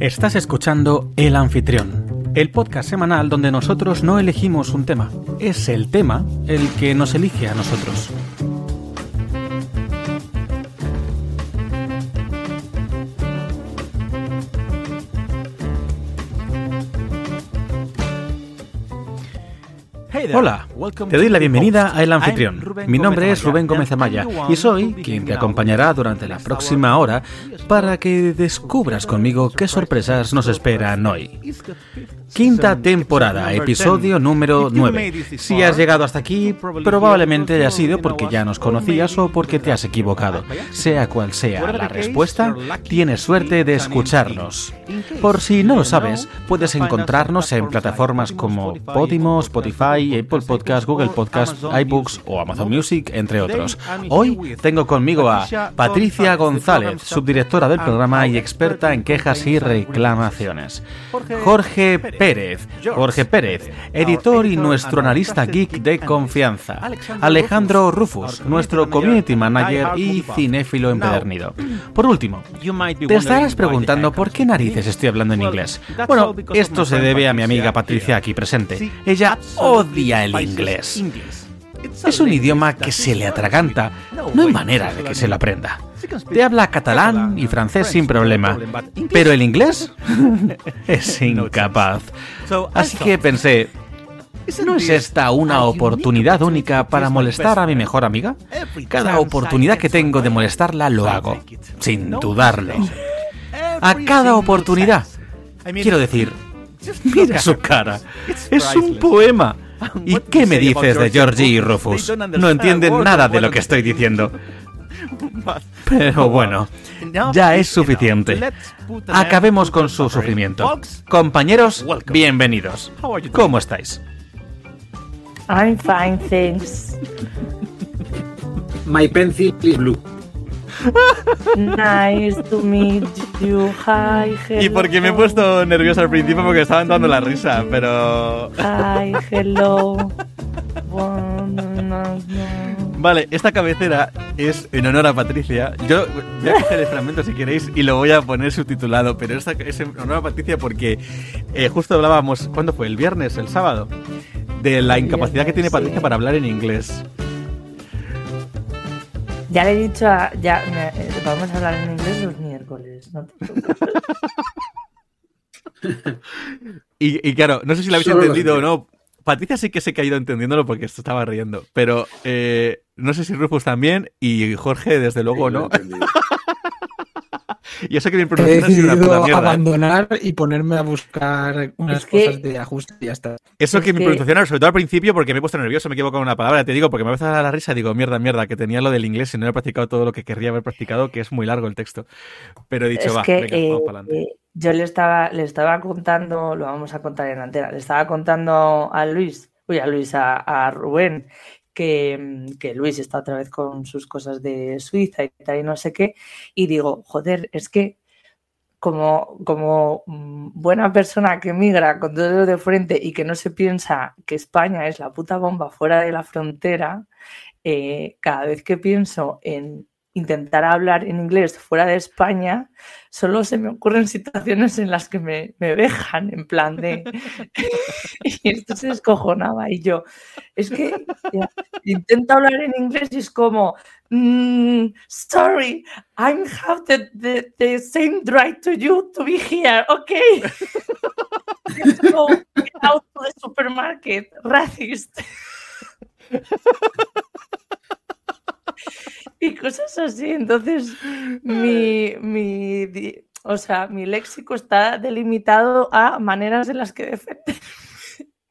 Estás escuchando El Anfitrión, el podcast semanal donde nosotros no elegimos un tema, es el tema el que nos elige a nosotros. Hola, te doy la bienvenida a El Anfitrión. Mi nombre es Rubén Gómez Amaya y soy quien te acompañará durante la próxima hora para que descubras conmigo qué sorpresas nos esperan hoy. Quinta temporada, episodio número 9. Si has llegado hasta aquí, probablemente haya sido porque ya nos conocías o porque te has equivocado. Sea cual sea la respuesta, tienes suerte de escucharnos. Por si no lo sabes, puedes encontrarnos en plataformas como Podimo, Spotify, Apple Podcast, Google Podcast, iBooks o Amazon Music, entre otros. Hoy tengo conmigo a Patricia González, subdirectora del programa y experta en quejas y reclamaciones. Jorge Pérez, Jorge Pérez, editor y nuestro analista geek de confianza. Alejandro Rufus, nuestro community manager y cinéfilo empedernido. Por último, te estarás preguntando por qué narices estoy hablando en inglés. Bueno, esto se debe a mi amiga Patricia aquí presente. Ella odia el inglés. Es un idioma que se le atraganta. No hay manera de que se lo aprenda. Te habla catalán y francés sin problema. Pero el inglés es incapaz. Así que pensé, ¿no es esta una oportunidad única para molestar a mi mejor amiga? Cada oportunidad que tengo de molestarla lo hago, sin dudarlo. A cada oportunidad. Quiero decir, mira su cara. Es un poema. ¿Y qué me dices de Georgie y Rufus? No entienden nada de lo que estoy diciendo. Pero bueno, ya es suficiente. Acabemos con su sufrimiento. Compañeros, bienvenidos. ¿Cómo estáis? I'm fine, thanks. My pencil is blue. Nice to meet you. Hi, hello. Y porque me he puesto nervioso al principio porque estaba entrando la risa, pero... Hi, hello. Vale, esta cabecera es en honor a Patricia. Yo voy a coger el fragmento si queréis y lo voy a poner subtitulado, pero esta es en honor a Patricia porque eh, justo hablábamos, ¿cuándo fue? ¿El viernes? ¿El sábado? De la incapacidad que tiene Patricia para hablar en inglés. Ya le he dicho a. Ya, eh, vamos a hablar en inglés los miércoles. No te y, y, claro, no sé si lo habéis Solo entendido o no. Patricia sí que se ha ido entendiéndolo porque se estaba riendo. Pero eh, no sé si Rufus también y Jorge, desde luego, no. y eso que pronunciación ha sido una puta decidido mierda. ¿eh? abandonar y ponerme a buscar unas Es que- cosas de ajuste y ya está. Eso Es que mi que- pronunciación, sobre todo al principio, porque me he puesto nervioso, me he equivocado en una palabra, te digo, porque me empezó a dar la risa y digo, mierda, mierda, que tenía lo del inglés y no he practicado todo lo que querría haber practicado, que es muy largo el texto. Pero he dicho, es va, que venga, eh, vamos para adelante. eh, yo le estaba, le estaba contando, lo vamos a contar en antena, le estaba contando a Luis, uy, a Luis, a, a Rubén, que, Luis está otra vez con sus cosas de Suiza y tal y no sé qué, y digo, joder, es que como, como mm, buena persona que migra con dedos de frente y que no se piensa que España es la puta bomba fuera de la frontera, eh, cada vez que pienso en intentar hablar en inglés fuera de España, solo se me ocurren situaciones en las que me, me dejan, en plan de... y esto se descojonaba y yo, es que intento hablar en inglés y es como, "Mm, sorry, I have the, the, same right to you to be here, okay? Let's go, out to the supermarket, racist. y cosas así. Entonces, mi, mi, o sea, mi léxico está delimitado a maneras en las que defender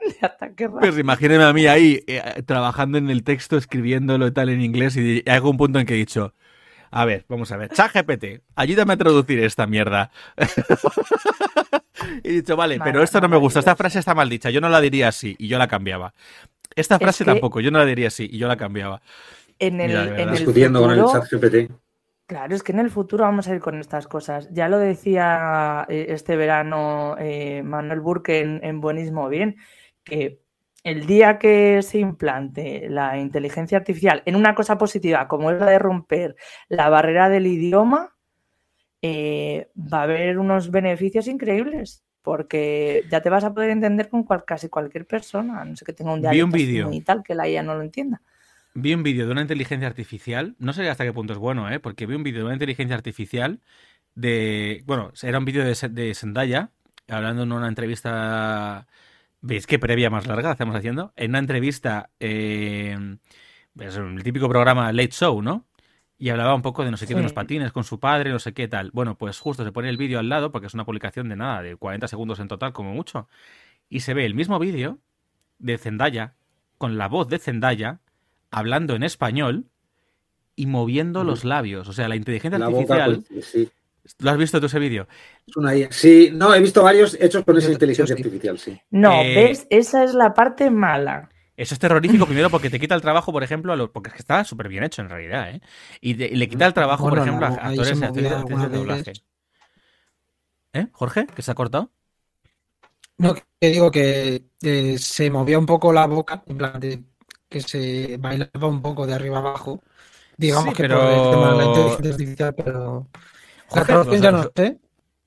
de Pues imagíneme a mí ahí, eh, trabajando en el texto, escribiéndolo y tal en inglés, y hay algún punto en que he dicho, a ver, vamos a ver, ChatGPT, ayúdame a traducir esta mierda. y he dicho, vale, pero esto no me gusta, esta frase está mal dicha, yo no la diría así, y yo la cambiaba. Esta Es frase que- tampoco, yo no la diría así, y yo la cambiaba. En el, Mira, de en verdad. el Discutiendo con el chat GPT. Claro, es que en el futuro vamos a ir con estas cosas. Ya lo decía eh, este verano eh, Manuel Burke en, en Buenismo Bien, que el día que se implante la inteligencia artificial en una cosa positiva como es la de romper la barrera del idioma, eh, va a haber unos beneficios increíbles porque ya te vas a poder entender con casi cualquier persona, no sé que tenga un dialecto un y tal que la IA no lo entienda. Vi un vídeo de una inteligencia artificial, no sé hasta qué punto es bueno, ¿eh? porque vi un vídeo de una inteligencia artificial de, bueno, era un vídeo de, de Zendaya, hablando en una entrevista, veis qué previa más larga estamos haciendo, en una entrevista, eh, es el típico programa Late Show, ¿no? y hablaba un poco de no sé qué, de unos patines con su padre, no sé qué tal. Bueno, pues justo se pone el vídeo al lado, porque es una publicación de nada, de 40 segundos en total, como mucho. Y se ve el mismo vídeo de Zendaya, con la voz de Zendaya, hablando en español y moviendo los labios. O sea, la inteligencia artificial. sí. ¿Lo has visto tú ese vídeo? Sí, no, he visto varios hechos con esa inteligencia artificial, sí. No, eh, ¿ves? Esa es la parte mala. Eso es terrorífico primero porque te quita el trabajo, por ejemplo, a porque está súper bien hecho en realidad, ¿eh? Y, le quita el trabajo, por ejemplo, a actores y actrices de doblaje. ¿Eh? ¿Jorge? ¿Que se ha cortado? No, que digo que se movía un poco la boca, en plan de que se bailaba un poco de arriba abajo. Digamos que pero... por el tema de la inteligencia artificial, pero. Jorge, ya no sé,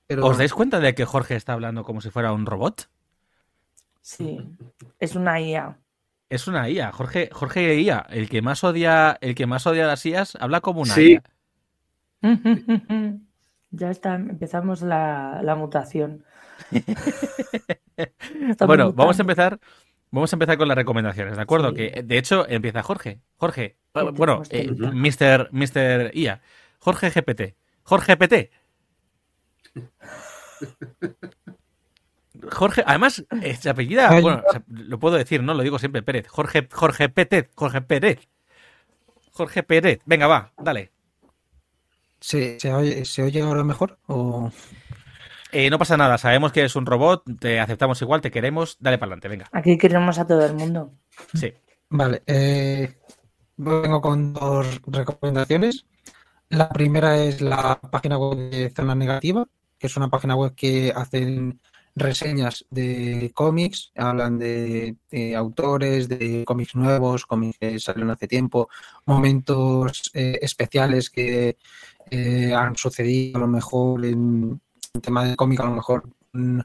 pero... ¿Os dais cuenta de que Jorge está hablando como si fuera un robot? Sí, es una IA. Es una IA. Jorge, Jorge IA, el que más odia, el que más odia las IAs, habla como una IA. ya está, empezamos la, mutación. bueno, vamos a empezar. Vamos a empezar con las recomendaciones, ¿de acuerdo? Que de hecho empieza Jorge. Jorge, bueno, eh, Mr. Mister IA. Jorge GPT. Jorge GPT. Jorge, además, se apellida, bueno, lo puedo decir, ¿no? Lo digo siempre, Pérez. Jorge, Jorge Pérez, Jorge Pérez. Jorge Pérez. Venga, va, dale. ¿Se, oye, ahora mejor? O... Eh, no pasa nada, sabemos que es un robot, te aceptamos igual, te queremos, dale para adelante, venga. Aquí queremos a todo el mundo. Sí. Vale, eh, vengo con dos recomendaciones. La primera es la página web de Zona Negativa, que es una página web que hacen reseñas de cómics, hablan de, autores, de cómics nuevos, cómics que salieron hace tiempo, momentos eh, especiales que eh, han sucedido a lo mejor en, tema de cómic, a lo mejor un,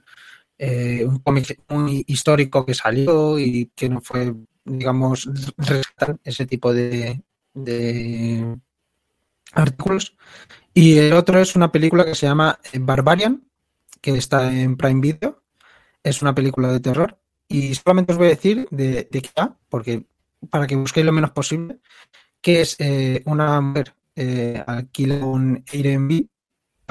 eh, un cómic muy histórico que salió y que no fue, digamos, ese tipo de, de artículos. Y el otro es una película que se llama Barbarian, que está en Prime Video. Es una película de terror. Y solamente os voy a decir de, qué va, porque para que busquéis lo menos posible, que es eh, una mujer eh, alquila un Airbnb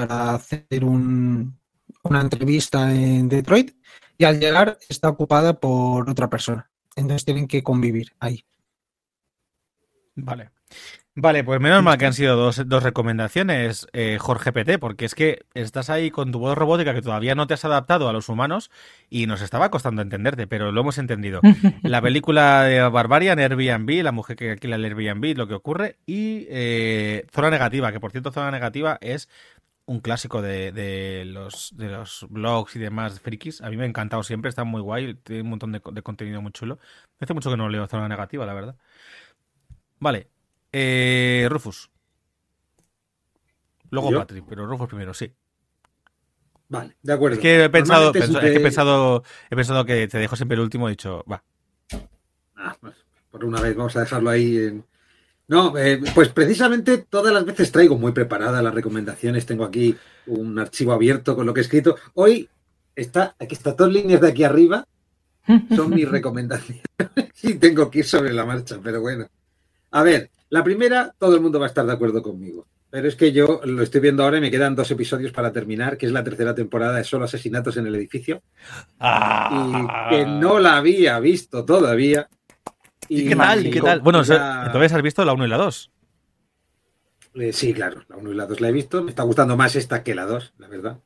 para hacer una entrevista en Detroit y al llegar está ocupada por otra persona. Entonces tienen que convivir ahí. Vale. Vale, pues menos mal que han sido dos, dos recomendaciones, eh, Jorge PT, porque es que estás ahí con tu voz robótica que todavía no te has adaptado a los humanos y nos estaba costando entenderte, pero lo hemos entendido. La película de Barbarian, Airbnb, la mujer que alquila el Airbnb, lo que ocurre, y eh, Zona Negativa, que por cierto Zona Negativa es un clásico de, de, los, de los blogs y demás frikis. A mí me ha encantado siempre, está muy guay, tiene un montón de, de contenido muy chulo. Hace mucho que no leo Zona Negativa, la verdad. Vale, eh, Rufus. Luego Patrick, pero Rufus primero, sí. Vale, de acuerdo. Es que he pensado, que he pensado, he pensado que te dejo siempre el último, he dicho, va. Ah, pues, por una vez vamos a dejarlo ahí No, eh, pues precisamente todas las veces traigo muy preparadas las recomendaciones. Tengo aquí un archivo abierto con lo que he escrito. Hoy está, aquí está dos líneas de aquí arriba. Son mis recomendaciones. y tengo que ir sobre la marcha, pero bueno. A ver, la primera, todo el mundo va a estar de acuerdo conmigo. Pero es que yo lo estoy viendo ahora y me quedan dos episodios para terminar, que es la tercera temporada de Solo Asesinatos en el Edificio. Ah. Y que no la había visto todavía. ¿Y, qué tal? ¿Qué tal? Bueno, entonces has visto la 1 y la 2. Eh, sí, claro, la 1 y la 2 la he visto. Me está gustando más esta que la 2, la verdad.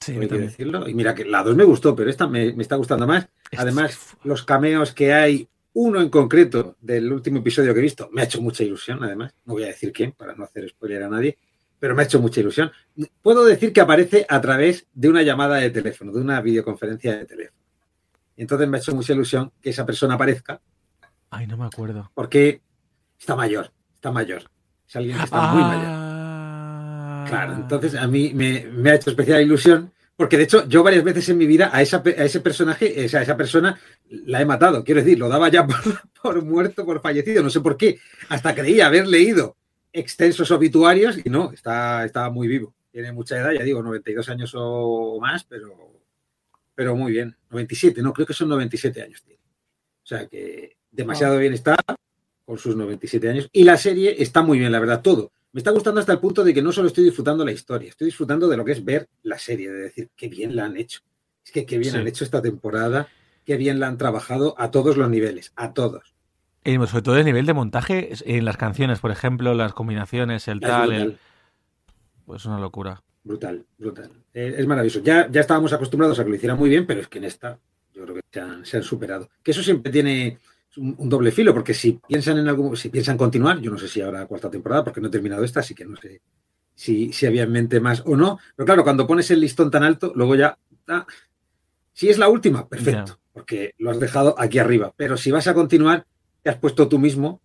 Sí, hay que decirlo. Y mira que la 2 me gustó, pero esta me, me está gustando más. Además, los cameos que hay uno en concreto del último episodio que he visto me ha hecho mucha ilusión, además. No voy a decir quién para no hacer spoiler a nadie, pero me ha hecho mucha ilusión. Puedo decir que aparece a través de una llamada de teléfono, de una videoconferencia de teléfono. Entonces me ha hecho mucha ilusión que esa persona aparezca. Ay, no me acuerdo. Porque está mayor, está mayor. Es alguien que está muy mayor. Ah. Claro, entonces a mí me, me, ha hecho especial ilusión, porque de hecho yo varias veces en mi vida a, esa, a ese personaje, a esa persona, la he matado. Quiero decir, lo daba ya por, por muerto, por fallecido, no sé por qué. Hasta creía haber leído extensos obituarios y no, está, estaba muy vivo. Tiene mucha edad, ya digo, 92 años o más, pero, pero muy bien. 97, no, creo que son 97 años. Tío. O sea que demasiado bien está con sus 97 años. Y la serie está muy bien, la verdad, todo. Me está gustando hasta el punto de que no solo estoy disfrutando la historia, estoy disfrutando de lo que es ver la serie, de decir, qué bien la han hecho. Es que qué bien sí. han hecho esta temporada, qué bien la han trabajado a todos los niveles, a todos. Y sobre todo el nivel de montaje en las canciones, por ejemplo, las combinaciones, el tal, el... pues una locura. Brutal, brutal. Eh, es maravilloso. Ya, ya estábamos acostumbrados a que lo hicieran muy bien, pero es que en esta yo creo que se han, se han superado. Que eso siempre tiene un, un, doble filo, porque si piensan en algo, si piensan continuar, yo no sé si habrá cuarta temporada, porque no he terminado esta, así que no sé si, si había en mente más o no. Pero claro, cuando pones el listón tan alto, luego ya. Ah, si es la última, perfecto, yeah. porque lo has dejado aquí arriba. Pero si vas a continuar, te has puesto tú mismo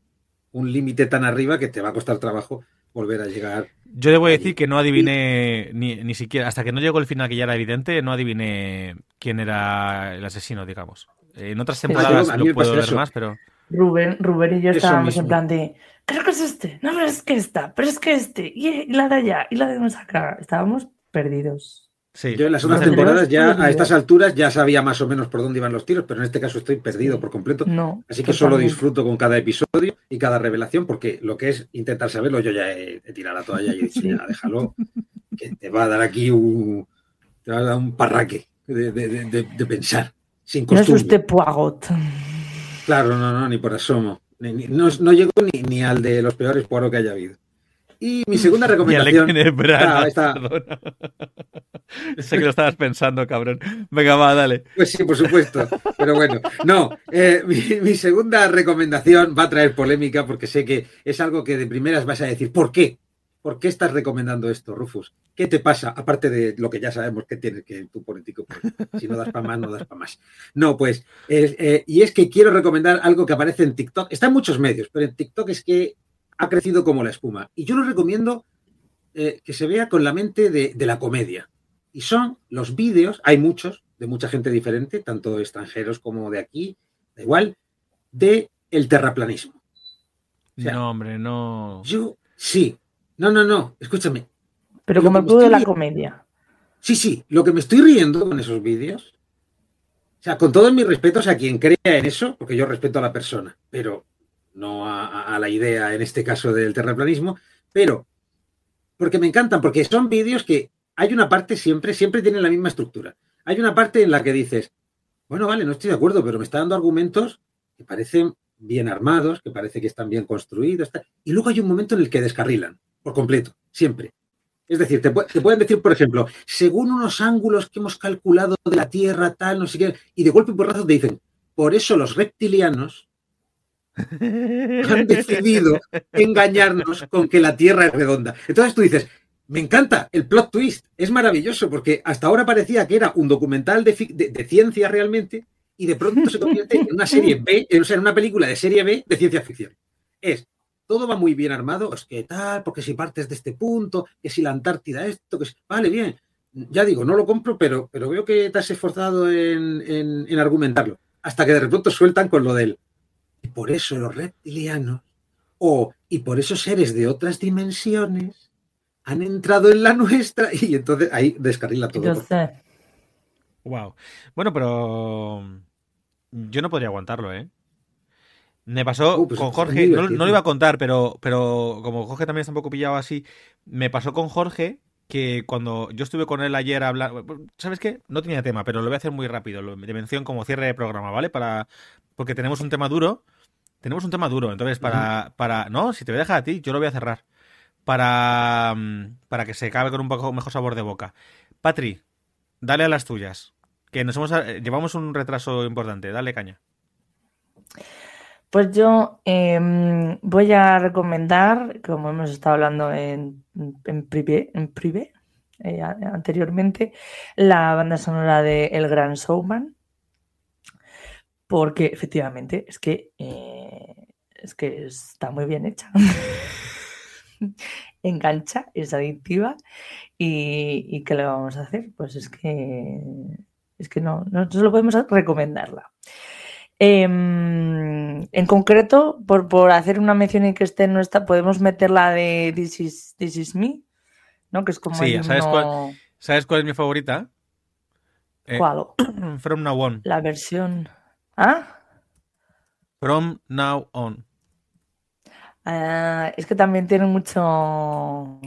un límite tan arriba que te va a costar trabajo volver a llegar. Yo debo allí. decir que no adiviné ni, ni, siquiera, hasta que no llegó el final que ya era evidente, no adiviné quién era el asesino, digamos. En otras temporadas lo puedo ver eso. más, pero... Rubén, Rubén y yo eso estábamos mismo. en plan de, creo que es este, no, pero es que esta, pero es que este, y la de allá, y la de más acá. Estábamos perdidos. Sí. Yo en las otras temporadas ya a estas alturas ya sabía más o menos por dónde iban los tiros, pero en este caso estoy perdido por completo. No, Así que solo disfruto con cada episodio y cada revelación, porque lo que es intentar saberlo, yo ya he, he tirado la toalla y he dicho, ya, déjalo, que te va a dar aquí un, te va a dar un parraque de, de, de, de pensar. Sin costumbre. No es usted Poirot. Claro, no, no, ni por asomo. Ni, ni, no, no llego ni, ni al de los peores Poirot que haya habido. Y mi segunda recomendación. Está, está... sé que lo estabas pensando, cabrón. Venga, va, dale. Pues sí, por supuesto. Pero bueno, no. Eh, mi, mi, segunda recomendación va a traer polémica porque sé que es algo que de primeras vas a decir, ¿por qué? ¿Por qué estás recomendando esto, Rufus? ¿Qué te pasa? Aparte de lo que ya sabemos que tienes que tu político, pues, si no das para más, no das para más. No, pues, eh, eh, y es que quiero recomendar algo que aparece en TikTok. Está en muchos medios, pero en TikTok es que ha crecido como la espuma. Y yo lo recomiendo eh, que se vea con la mente de, de, la comedia. Y son los vídeos, hay muchos, de mucha gente diferente, tanto extranjeros como de aquí, da igual, de el terraplanismo. O sea, no, hombre, no. Yo, sí. No, no, no, escúchame. Pero como el club de la comedia. Sí, sí, lo que me estoy riendo con esos vídeos, o sea, con todos mis respetos a quien crea en eso, porque yo respeto a la persona, pero no a, a, la idea, en este caso, del terraplanismo, pero porque me encantan, porque son vídeos que hay una parte siempre, siempre tienen la misma estructura. Hay una parte en la que dices, bueno, vale, no estoy de acuerdo, pero me está dando argumentos que parecen bien armados, que parece que están bien construidos, y luego hay un momento en el que descarrilan por completo, siempre. Es decir, te, pueden decir, por ejemplo, según unos ángulos que hemos calculado de la Tierra, tal, no sé qué, y de golpe y porrazo te dicen, por eso los reptilianos han decidido engañarnos con que la Tierra es redonda. Entonces tú dices, me encanta el plot twist, es maravilloso, porque hasta ahora parecía que era un documental de ciencia realmente, y de pronto se convierte en una serie B, o sea, en una película de serie B de ciencia ficción. Es, todo va muy bien armado, es que tal, porque si partes de este punto, que si la Antártida esto, que si, vale, bien, ya digo, no lo compro, pero, pero veo que te has esforzado en, en, en argumentarlo, hasta que de repente sueltan con lo del, y por eso los reptilianos, o, y por eso seres de otras dimensiones, han entrado en la nuestra, y entonces ahí descarrila todo. Yo sé. Wow. Bueno, pero yo no podría aguantarlo, ¿eh? Me pasó uh, pues con Jorge, no, no, lo iba a contar, pero, pero como Jorge también está un poco pillado así, me pasó con Jorge que cuando yo estuve con él ayer hablando, ¿sabes qué? No tenía tema, pero lo voy a hacer muy rápido, de mención como cierre de programa, ¿vale? Para porque tenemos un tema duro, tenemos un tema duro, entonces para, para, no, si te voy a dejar a ti, yo lo voy a cerrar, para, para que se acabe con un poco mejor sabor de boca. Patri, dale a las tuyas, que nos hemos, llevamos un retraso importante, dale caña. Pues yo eh, voy a recomendar, como hemos estado hablando en, en privé, en privé eh, anteriormente, la banda sonora de El Gran Showman, porque efectivamente es que, eh, es que está muy bien hecha. engancha, es adictiva. Y, ¿qué le vamos a hacer? Pues es que es que no, no solo podemos recomendarla. Eh, en concreto, por, por, hacer una mención en que esté no está, podemos meter la de This is, This is Me, ¿no? Que es como. Sí, ¿sabes, cuál, ¿sabes cuál es mi favorita? Eh, ¿Cuál? From Now On. La versión. ¿Ah? From Now On. Uh, es que también tiene mucho. A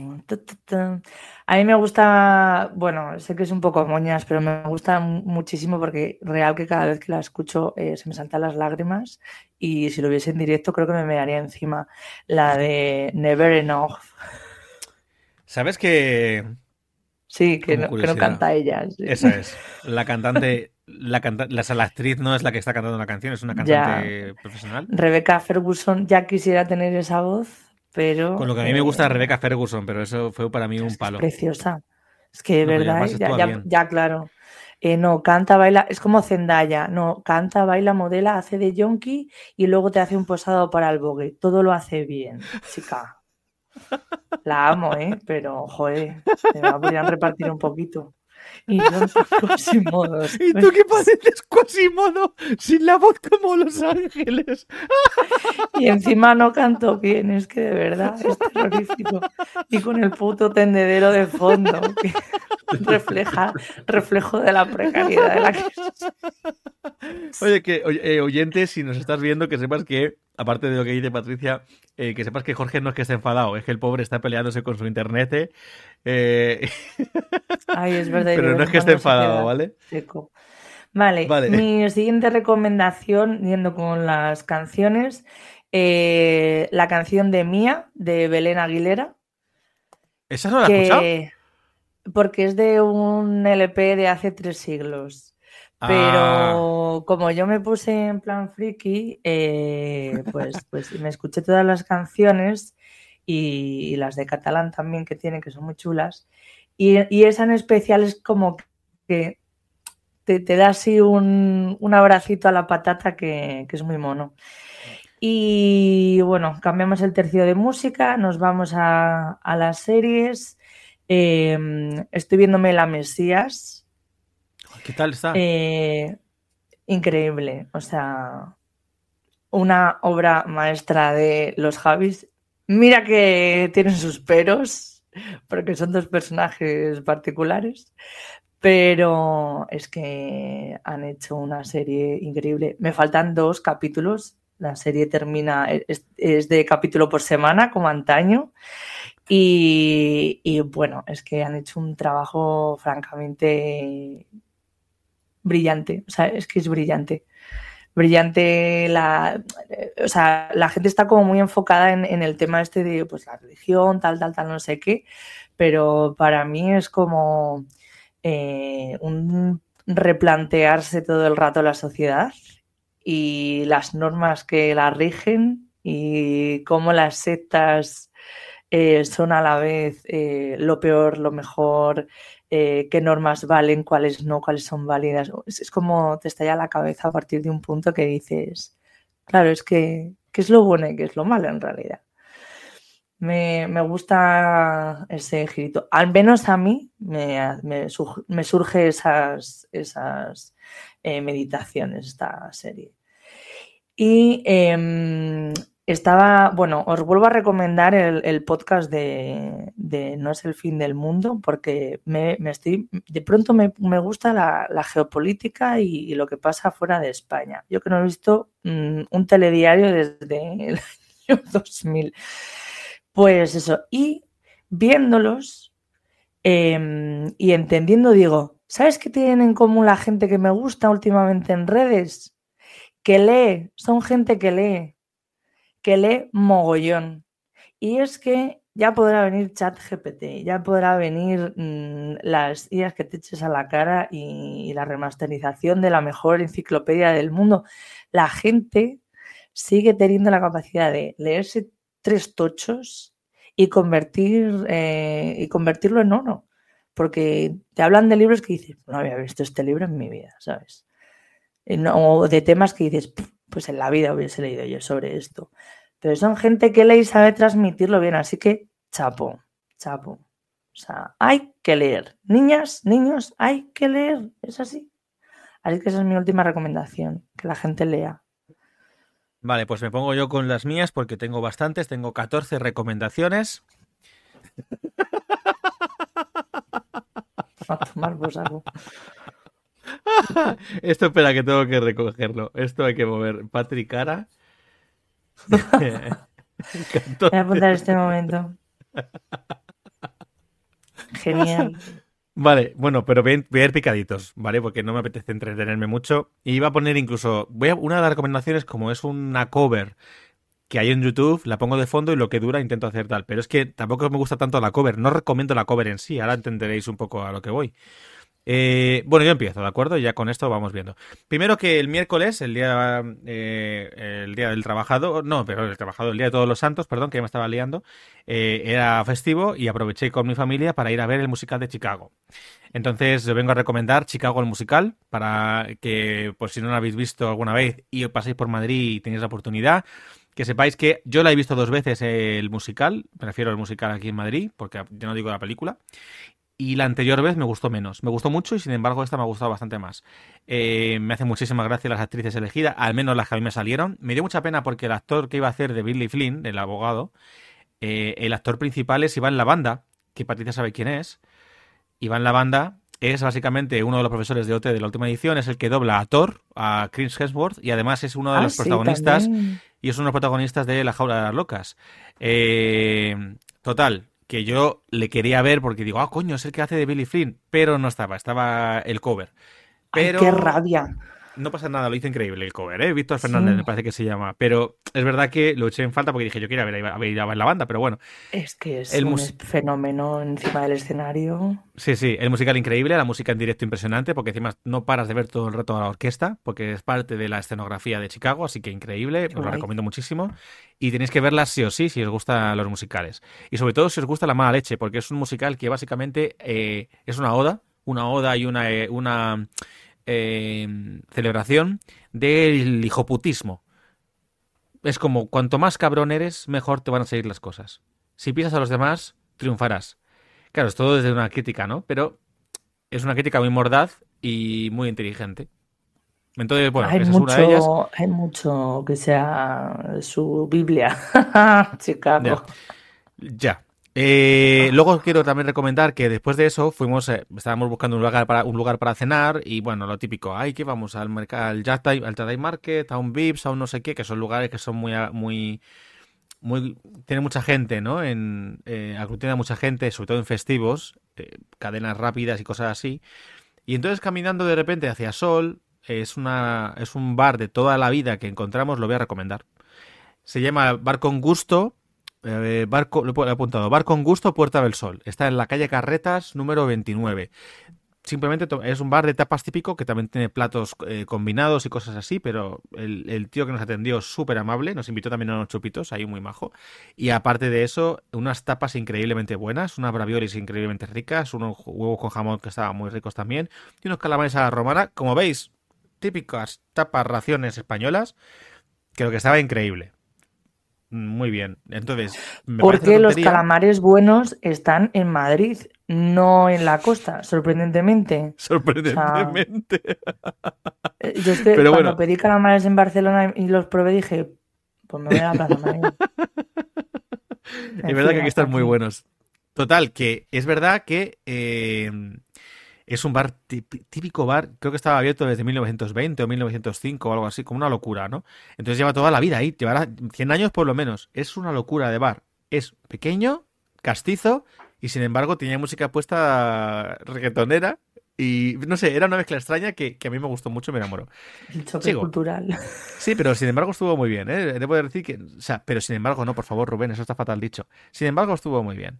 mí me gusta, bueno, sé que es un poco moñas, pero me gusta muchísimo porque real que cada vez que la escucho eh, se me saltan las lágrimas y si lo viese en directo creo que me daría encima la de Never Enough. ¿Sabes que Sí, que no, que no, canta ella. Sí. Esa es. La cantante, la, la, la, actriz no es la que está cantando la canción, es una cantante ya. profesional. Rebecca Ferguson ya quisiera tener esa voz, pero. Con lo que a mí me gusta Rebecca Ferguson, pero eso fue para mí un palo. Es preciosa. Es que de no, verdad, ya, ya, ya, claro. Eh, no, canta, baila, es como Zendaya, no, canta, baila, modela, hace de yonki y luego te hace un posado para el bogue. Todo lo hace bien, chica. La amo, ¿eh? Pero, joder, me la podrían repartir un poquito. Y yo Quasimodo. ¿Y tú qué pareces Quasimodo sin la voz como Los Ángeles? Y encima no canto bien, es que de verdad es terrorífico. Y con el puto tendedero de fondo que refleja reflejo de la precariedad de la crisis. Oye, que eh, oyentes, si nos estás viendo, que sepas que, aparte de lo que dice Patricia, eh, que sepas que Jorge no es que esté enfadado, es que el pobre está peleándose con su internet. Eh... Ay, es verdad. Pero no es que esté enfadado, ¿vale? Seco. Vale, vale, mi siguiente recomendación, yendo con las canciones, eh, la canción de Mía, de Belén Aguilera. ¿Esa no la he escuchado? Porque es de un LP de hace tres siglos. Pero ah. como yo me puse en plan friki, eh, pues, pues me escuché todas las canciones y, y, las de catalán también que tiene, que son muy chulas. Y, y esa en especial es como que te, te da así un, un, abracito a la patata que, que, es muy mono. Y bueno, cambiamos el tercio de música, nos vamos a, a las series. Eh, estoy viéndome La Mesías, ¿Qué tal está? Eh, increíble. O sea, una obra maestra de los Javis. Mira que tienen sus peros, porque son dos personajes particulares, pero es que han hecho una serie increíble. Me faltan dos capítulos. La serie termina, es, de capítulo por semana, como antaño. Y, y, bueno, es que han hecho un trabajo francamente brillante, o sea, es que es brillante. Brillante la. O sea, la gente está como muy enfocada en, en, el tema este de pues la religión, tal, tal, tal, no sé qué. Pero para mí es como eh, un replantearse todo el rato la sociedad y las normas que la rigen y cómo las sectas eh, son a la vez eh, lo peor, lo mejor, eh, qué normas valen, cuáles no, cuáles son válidas. Es, como te estalla la cabeza a partir de un punto que dices, claro, es que qué es lo bueno y qué es lo malo en realidad. Me, me gusta ese girito. Al menos a mí me, me, surge esas, esas meditaciones, esta serie. Y eh, estaba, bueno, os vuelvo a recomendar el, podcast de, No es el fin del mundo, porque me, me estoy, de pronto me, me gusta la, geopolítica y, lo que pasa fuera de España. Yo que no he visto mmm, un telediario desde el año 2000. Pues eso, y viéndolos eh, y entendiendo, digo, ¿sabes qué tienen en común la gente que me gusta últimamente en redes? Que lee, son gente que lee que lee mogollón. Y es que ya podrá venir chat GPT, ya podrá venir mmm, las ideas que te eches a la cara y, la remasterización de la mejor enciclopedia del mundo. La gente sigue teniendo la capacidad de leerse tres tochos y convertir eh, y convertirlo en oro. Porque te hablan de libros que dices, no había visto este libro en mi vida, ¿sabes? O de temas que dices, pues en la vida hubiese leído yo sobre esto. Pero son gente que lee y sabe transmitirlo bien, así que chapo, chapo. O sea, hay que leer. Niñas, niños, hay que leer. Es así. Así que esa es mi última recomendación, que la gente lea. Vale, pues me pongo yo con las mías porque tengo bastantes, tengo 14 recomendaciones. A tomar por saco. Esto espera que tengo que recogerlo. Esto hay que mover. Patrick Cara. Voy a apuntar este momento. Genial. Vale, bueno, pero voy a, ir picaditos, ¿vale? Porque no me apetece entretenerme mucho. Y iba a poner incluso. Voy a, una de las recomendaciones, como es una cover que hay en YouTube, la pongo de fondo y lo que dura intento hacer tal. Pero es que tampoco me gusta tanto la cover. No recomiendo la cover en sí. Ahora entenderéis un poco a lo que voy. Eh, bueno, yo empiezo, ¿de acuerdo? Ya con esto vamos viendo. Primero que el miércoles, el día, eh, el día del trabajador, no, pero el trabajador, el día de todos los santos, perdón, que ya me estaba liando, eh, era festivo y aproveché con mi familia para ir a ver el musical de Chicago. Entonces, yo vengo a recomendar Chicago el musical para que, por si no lo habéis visto alguna vez y paséis por Madrid y tenéis la oportunidad, que sepáis que yo la he visto dos veces el musical, prefiero el musical aquí en Madrid, porque yo no digo la película, y la anterior vez me gustó menos. Me gustó mucho y sin embargo esta me ha gustado bastante más. Eh, me hace muchísima gracia las actrices elegidas, al menos las que a mí me salieron. Me dio mucha pena porque el actor que iba a hacer de Billy Flynn, el abogado, eh, el actor principal es Iván Lavanda, que Patricia sabe quién es. Iván Lavanda es básicamente uno de los profesores de OT de la última edición, es el que dobla a Thor, a Chris Hemsworth, y además es uno de Ah, los sí, protagonistas también. y es uno de los protagonistas de La Jaula de las Locas. Eh, total, que yo le quería ver porque digo, ah, coño, es el que hace de Billy Flynn, pero no estaba, estaba el cover. Ay, Pero qué rabia. No pasa nada, lo hizo increíble el cover, ¿eh? Víctor Fernández Sí. me parece que se llama. Pero es verdad que lo eché en falta porque dije, yo quería ver a ver a la banda, pero bueno. Es que es El un fenómeno encima del escenario. Sí, sí, el musical increíble, la música en directo impresionante, porque encima no paras de ver todo el rato a la orquesta, porque es parte de la escenografía de Chicago, así que increíble, os lo recomiendo muchísimo. Y tenéis que verla sí o sí si os gustan los musicales. Y sobre todo si os gusta la mala leche, porque es un musical que básicamente eh, es una oda, una oda y una, eh, una eh, celebración del hijoputismo. Es como, cuanto más cabrón eres, mejor te van a salir las cosas. Si pisas a los demás, triunfarás. Claro, es todo desde una crítica, ¿no? Pero es una crítica muy mordaz y muy inteligente. Entonces, bueno, hay, esa es una de ellas. mucho, hay mucho que sea su Biblia. Chicago. Ya. Eh, luego quiero también recomendar que después de eso fuimos, eh, estábamos buscando un lugar para un lugar para cenar y bueno, lo típico, ay, que vamos al mercado, al Jardine, al Jardine Market, a un Vips, a un no sé qué, que son lugares que son muy, muy, muy, tiene mucha gente, ¿no? En, eh, aglutina mucha gente, sobre todo en festivos, eh, cadenas rápidas y cosas así. Y entonces caminando de repente hacia Sol, es una, es un bar de toda la vida que encontramos, lo voy a recomendar. Se llama Bar con Gusto. Eh, bar con- lo he apuntado. Bar con Gusto, Puerta del Sol. Está en la calle Carretas, número 29. Simplemente es un bar de tapas típico que también tiene platos eh, combinados y cosas así, pero el, tío que nos atendió súper amable, nos invitó también a unos chupitos, ahí muy majo. Y aparte de eso, unas tapas increíblemente buenas, unas raviolis increíblemente ricas, unos huevos con jamón que estaban muy ricos también, y unos calamares a la romana, como veis, típicas tapas raciones españolas, creo que estaba increíble. Muy bien. Entonces, me Porque los calamares buenos están en Madrid, no en la costa, sorprendentemente. Sorprendentemente. Eh, Yo es que Pero cuando bueno. pedí calamares en Barcelona y los probé dije, pues me voy a la Plaza Mayor. Es verdad que aquí están muy buenos. Total, que es verdad que eh, es un bar típico bar, creo que estaba abierto desde 1920 o 1905 o algo así, como una locura, ¿no? Entonces lleva toda la vida ahí, llevará 100 años por lo menos. Es una locura de bar. Es pequeño, castizo y sin embargo tenía música puesta reggaetonera y no sé, era una mezcla extraña que, que a mí me gustó mucho y me enamoró. El choque Sigo. cultural. Sí, pero sin embargo estuvo muy bien, ¿eh? Debo decir que... O sea, pero sin embargo, no, por favor, Rubén, eso está fatal dicho. Sin embargo, estuvo muy bien.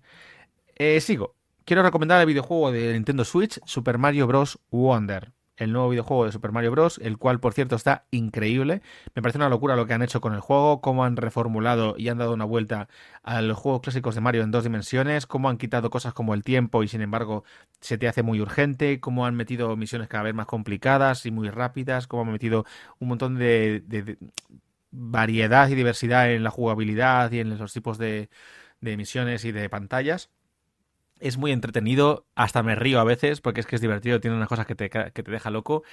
Eh, sigo. Quiero recomendar el videojuego de Nintendo Switch, Super Mario Bros. Wonder. El nuevo videojuego de Super Mario Bros., el cual, por cierto, está increíble. Me parece una locura lo que han hecho con el juego, cómo han reformulado y han dado una vuelta a los juegos clásicos de Mario en dos dimensiones, cómo han quitado cosas como el tiempo y, sin embargo, se te hace muy urgente, cómo han metido misiones cada vez más complicadas y muy rápidas, cómo han metido un montón de, variedad y diversidad en la jugabilidad y en los tipos de misiones y de pantallas. Es muy entretenido, hasta me río a veces porque es que es divertido, tiene unas cosas que te, que te deja loco.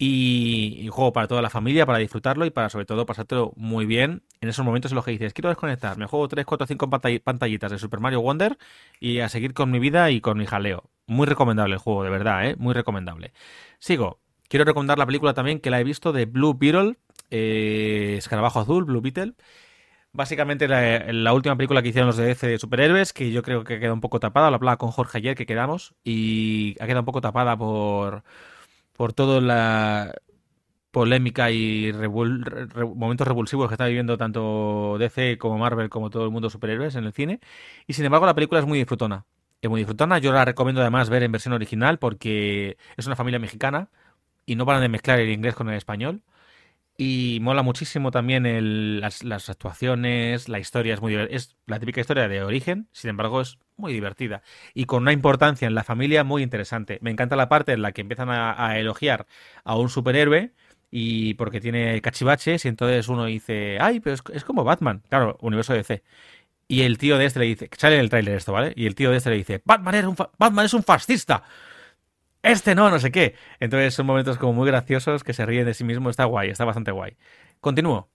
Y, y, juego para toda la familia, para disfrutarlo y para sobre todo pasártelo muy bien en esos momentos en los que dices, quiero desconectar, me juego 3, 4, 5 pantallitas de Super Mario Wonder y a seguir con mi vida y con mi jaleo. Muy recomendable el juego, de verdad, ¿eh? muy recomendable. Sigo. Quiero recomendar la película también que la he visto de Blue Beetle, eh, Escarabajo Azul, Blue Beetle. Básicamente la, la, última película que hicieron los de DC de superhéroes, que yo creo que queda un poco tapada, lo hablaba con Jorge ayer que quedamos, y ha quedado un poco tapada por, por toda la polémica y revol, re, momentos revulsivos que está viviendo tanto DC como Marvel como todo el mundo de superhéroes en el cine. Y sin embargo la película es muy disfrutona. Es muy disfrutona, yo la recomiendo además ver en versión original porque es una familia mexicana y no van de mezclar el inglés con el español. Y mola muchísimo también el, las, las, actuaciones, la historia es muy es la típica historia de origen, sin embargo es muy divertida y con una importancia en la familia muy interesante. Me encanta la parte en la que empiezan a, elogiar a un superhéroe y porque tiene cachivaches y entonces uno dice, ay, pero es, como Batman, claro, universo DC. Y el tío de este le dice, sale en el tráiler esto, ¿vale? Y el tío de este le dice, Batman es un, Batman es un fascista este no, no sé qué. Entonces son momentos como muy graciosos que se ríen de sí mismo. Está guay, está bastante guay. Continúo.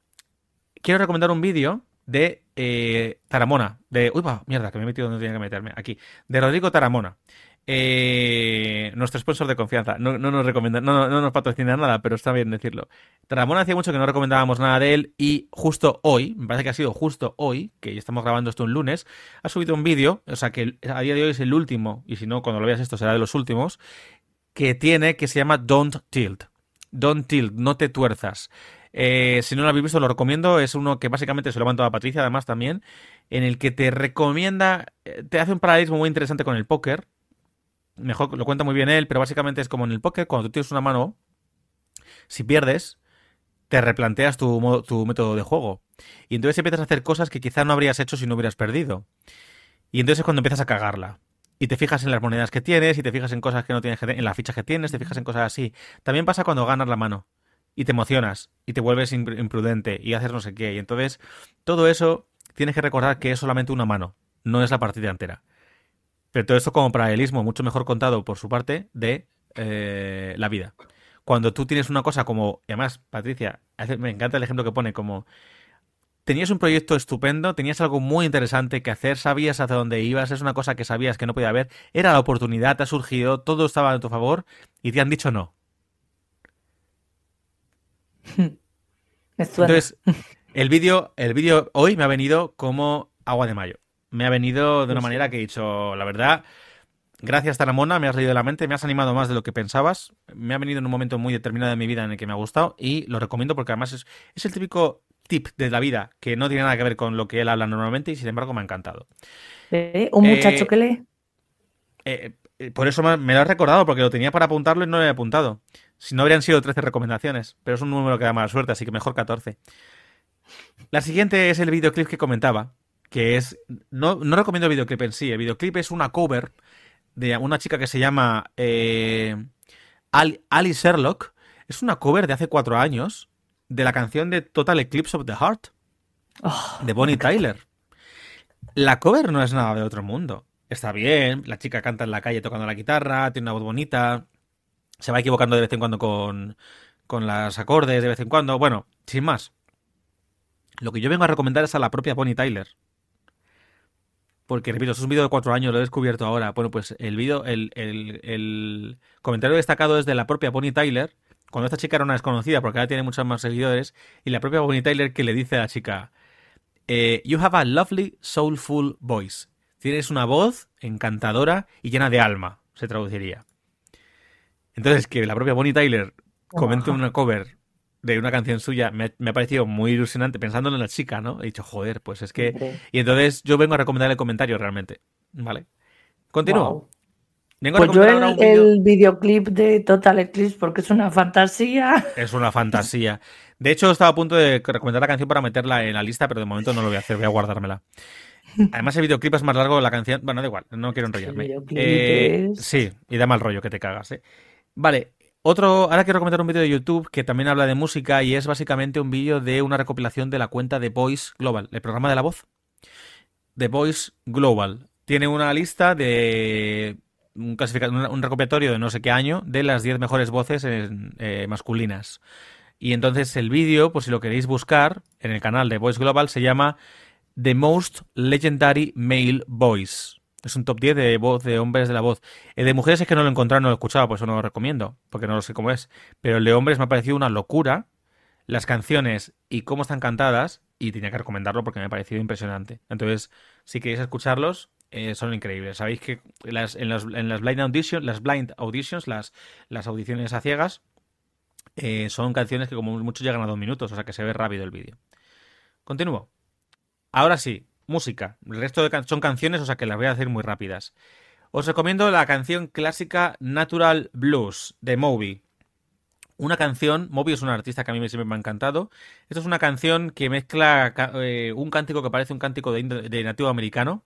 Quiero recomendar un vídeo de eh, Taramona. De. Uy, va, mierda, que me he metido donde tenía que meterme. Aquí. De Rodrigo Taramona. Eh, nuestro sponsor de confianza. No, no nos recomienda, no, no, nos patrocina nada, pero está bien decirlo. Taramona hacía mucho que no recomendábamos nada de él y justo hoy, me parece que ha sido justo hoy, que estamos grabando esto un lunes, ha subido un vídeo, o sea que a día de hoy es el último, y si no, cuando lo veas esto será de los últimos, que tiene que se llama Don't Tilt. Don't Tilt, no te tuerzas. Eh, si no lo habéis visto, lo recomiendo. Es uno que básicamente se lo a Patricia, además también, en el que te recomienda, eh, te hace un paralelismo muy interesante con el póker. Mejor lo cuenta muy bien él, pero básicamente es como en el póker, cuando tú tienes una mano, si pierdes, te replanteas tu, tu método de juego. Y entonces empiezas a hacer cosas que quizá no habrías hecho si no hubieras perdido. Y entonces es cuando empiezas a cagarla y te fijas en las monedas que tienes y te fijas en cosas que no tienes, en las fichas que tienes, te fijas en cosas así. También pasa cuando ganas la mano y te emocionas y te vuelves imprudente y haces no sé qué. Y entonces todo eso tienes que recordar que es solamente una mano, no es la partida entera. Pero todo esto como paralelismo, mucho mejor contado por su parte de eh, la vida. Cuando tú tienes una cosa como, y además, Patricia, me encanta el ejemplo que pone como tenías un proyecto estupendo, tenías algo muy interesante que hacer, sabías hacia dónde ibas, es una cosa que sabías que no podía haber, era la oportunidad, te ha surgido, todo estaba a tu favor y te han dicho no. Entonces, el vídeo, el vídeo hoy me ha venido como agua de mayo. Me ha venido de una manera que he dicho, la verdad, gracias Taramona, me has leído la mente, me has animado más de lo que pensabas, me ha venido en un momento muy determinado de mi vida en el que me ha gustado y lo recomiendo porque además es, es el típico tip de la vida que no tiene nada que ver con lo que él habla normalmente y sin embargo me ha encantado. ¿Eh? ¿Un muchacho eh, que lee? Eh, por eso me lo has recordado, porque lo tenía para apuntarlo y no lo he apuntado. Si no habrían sido 13 recomendaciones, pero es un número que da mala suerte, así que mejor 14. La siguiente es el videoclip que comentaba, que es... No, no recomiendo el videoclip en sí, el videoclip es una cover de una chica que se llama eh, Ali Sherlock. Es una cover de hace cuatro años de la canción de Total Eclipse of the Heart oh, de Bonnie Tyler. La cover no es nada de otro mundo. Está bien, la chica canta en la calle tocando la guitarra, tiene una voz bonita, se va equivocando de vez en cuando con, con las acordes, de vez en cuando. Bueno, sin más. Lo que yo vengo a recomendar es a la propia Bonnie Tyler. Porque, repito, es un vídeo de cuatro años, lo he descubierto ahora. Bueno, pues el vídeo, el, el, el comentario destacado es de la propia Bonnie Tyler, cuando esta chica era una desconocida, porque ahora tiene muchos más seguidores, y la propia Bonnie Tyler que le dice a la chica, eh, You have a lovely, soulful voice. Tienes una voz encantadora y llena de alma, se traduciría. Entonces, que la propia Bonnie Tyler comente una cover de una canción suya me, me, ha parecido muy ilusionante pensándolo en la chica, ¿no? He dicho, joder, pues es que... Y entonces yo vengo a recomendar el comentario realmente, ¿vale? Continúo. Wow. Pues yo el, video... el, videoclip de Total Eclipse porque es una fantasía. Es una fantasía. De hecho, estaba a punto de recomendar la canción para meterla en la lista, pero de momento no lo voy a hacer, voy a guardármela. Además, el videoclip es más largo que la canción. Bueno, da igual, no quiero enrollarme. Eh, es... Sí, y da mal rollo que te cagas. ¿eh? Vale, otro. Ahora quiero comentar un vídeo de YouTube que también habla de música y es básicamente un vídeo de una recopilación de la cuenta de Voice Global, el programa de la voz. The Voice Global. Tiene una lista de un, recopilatorio de no sé qué año de las 10 mejores voces eh, masculinas. Y entonces el vídeo, por si lo queréis buscar, en el canal de Voice Global se llama The Most Legendary Male Voice. Es un top 10 de voz de hombres de la voz. El de mujeres es que no lo he encontrado, no lo he escuchado, pues eso no lo recomiendo, porque no lo sé cómo es. Pero el de hombres me ha parecido una locura. Las canciones y cómo están cantadas, y tenía que recomendarlo porque me ha parecido impresionante. Entonces, si queréis escucharlos, eh, son increíbles. Sabéis que en, las, blind auditions, las blind auditions, las, las audiciones a ciegas, eh, son canciones que como mucho llegan a dos minutos, o sea que se ve rápido el vídeo. Continúo. Ahora sí, música. El resto de son canciones, o sea que las voy a hacer muy rápidas. Os recomiendo la canción clásica Natural Blues de Moby. Una canción, Moby es un artista que a mí siempre me ha encantado. Esto es una canción que mezcla eh, un cántico que parece un cántico de, nativo americano.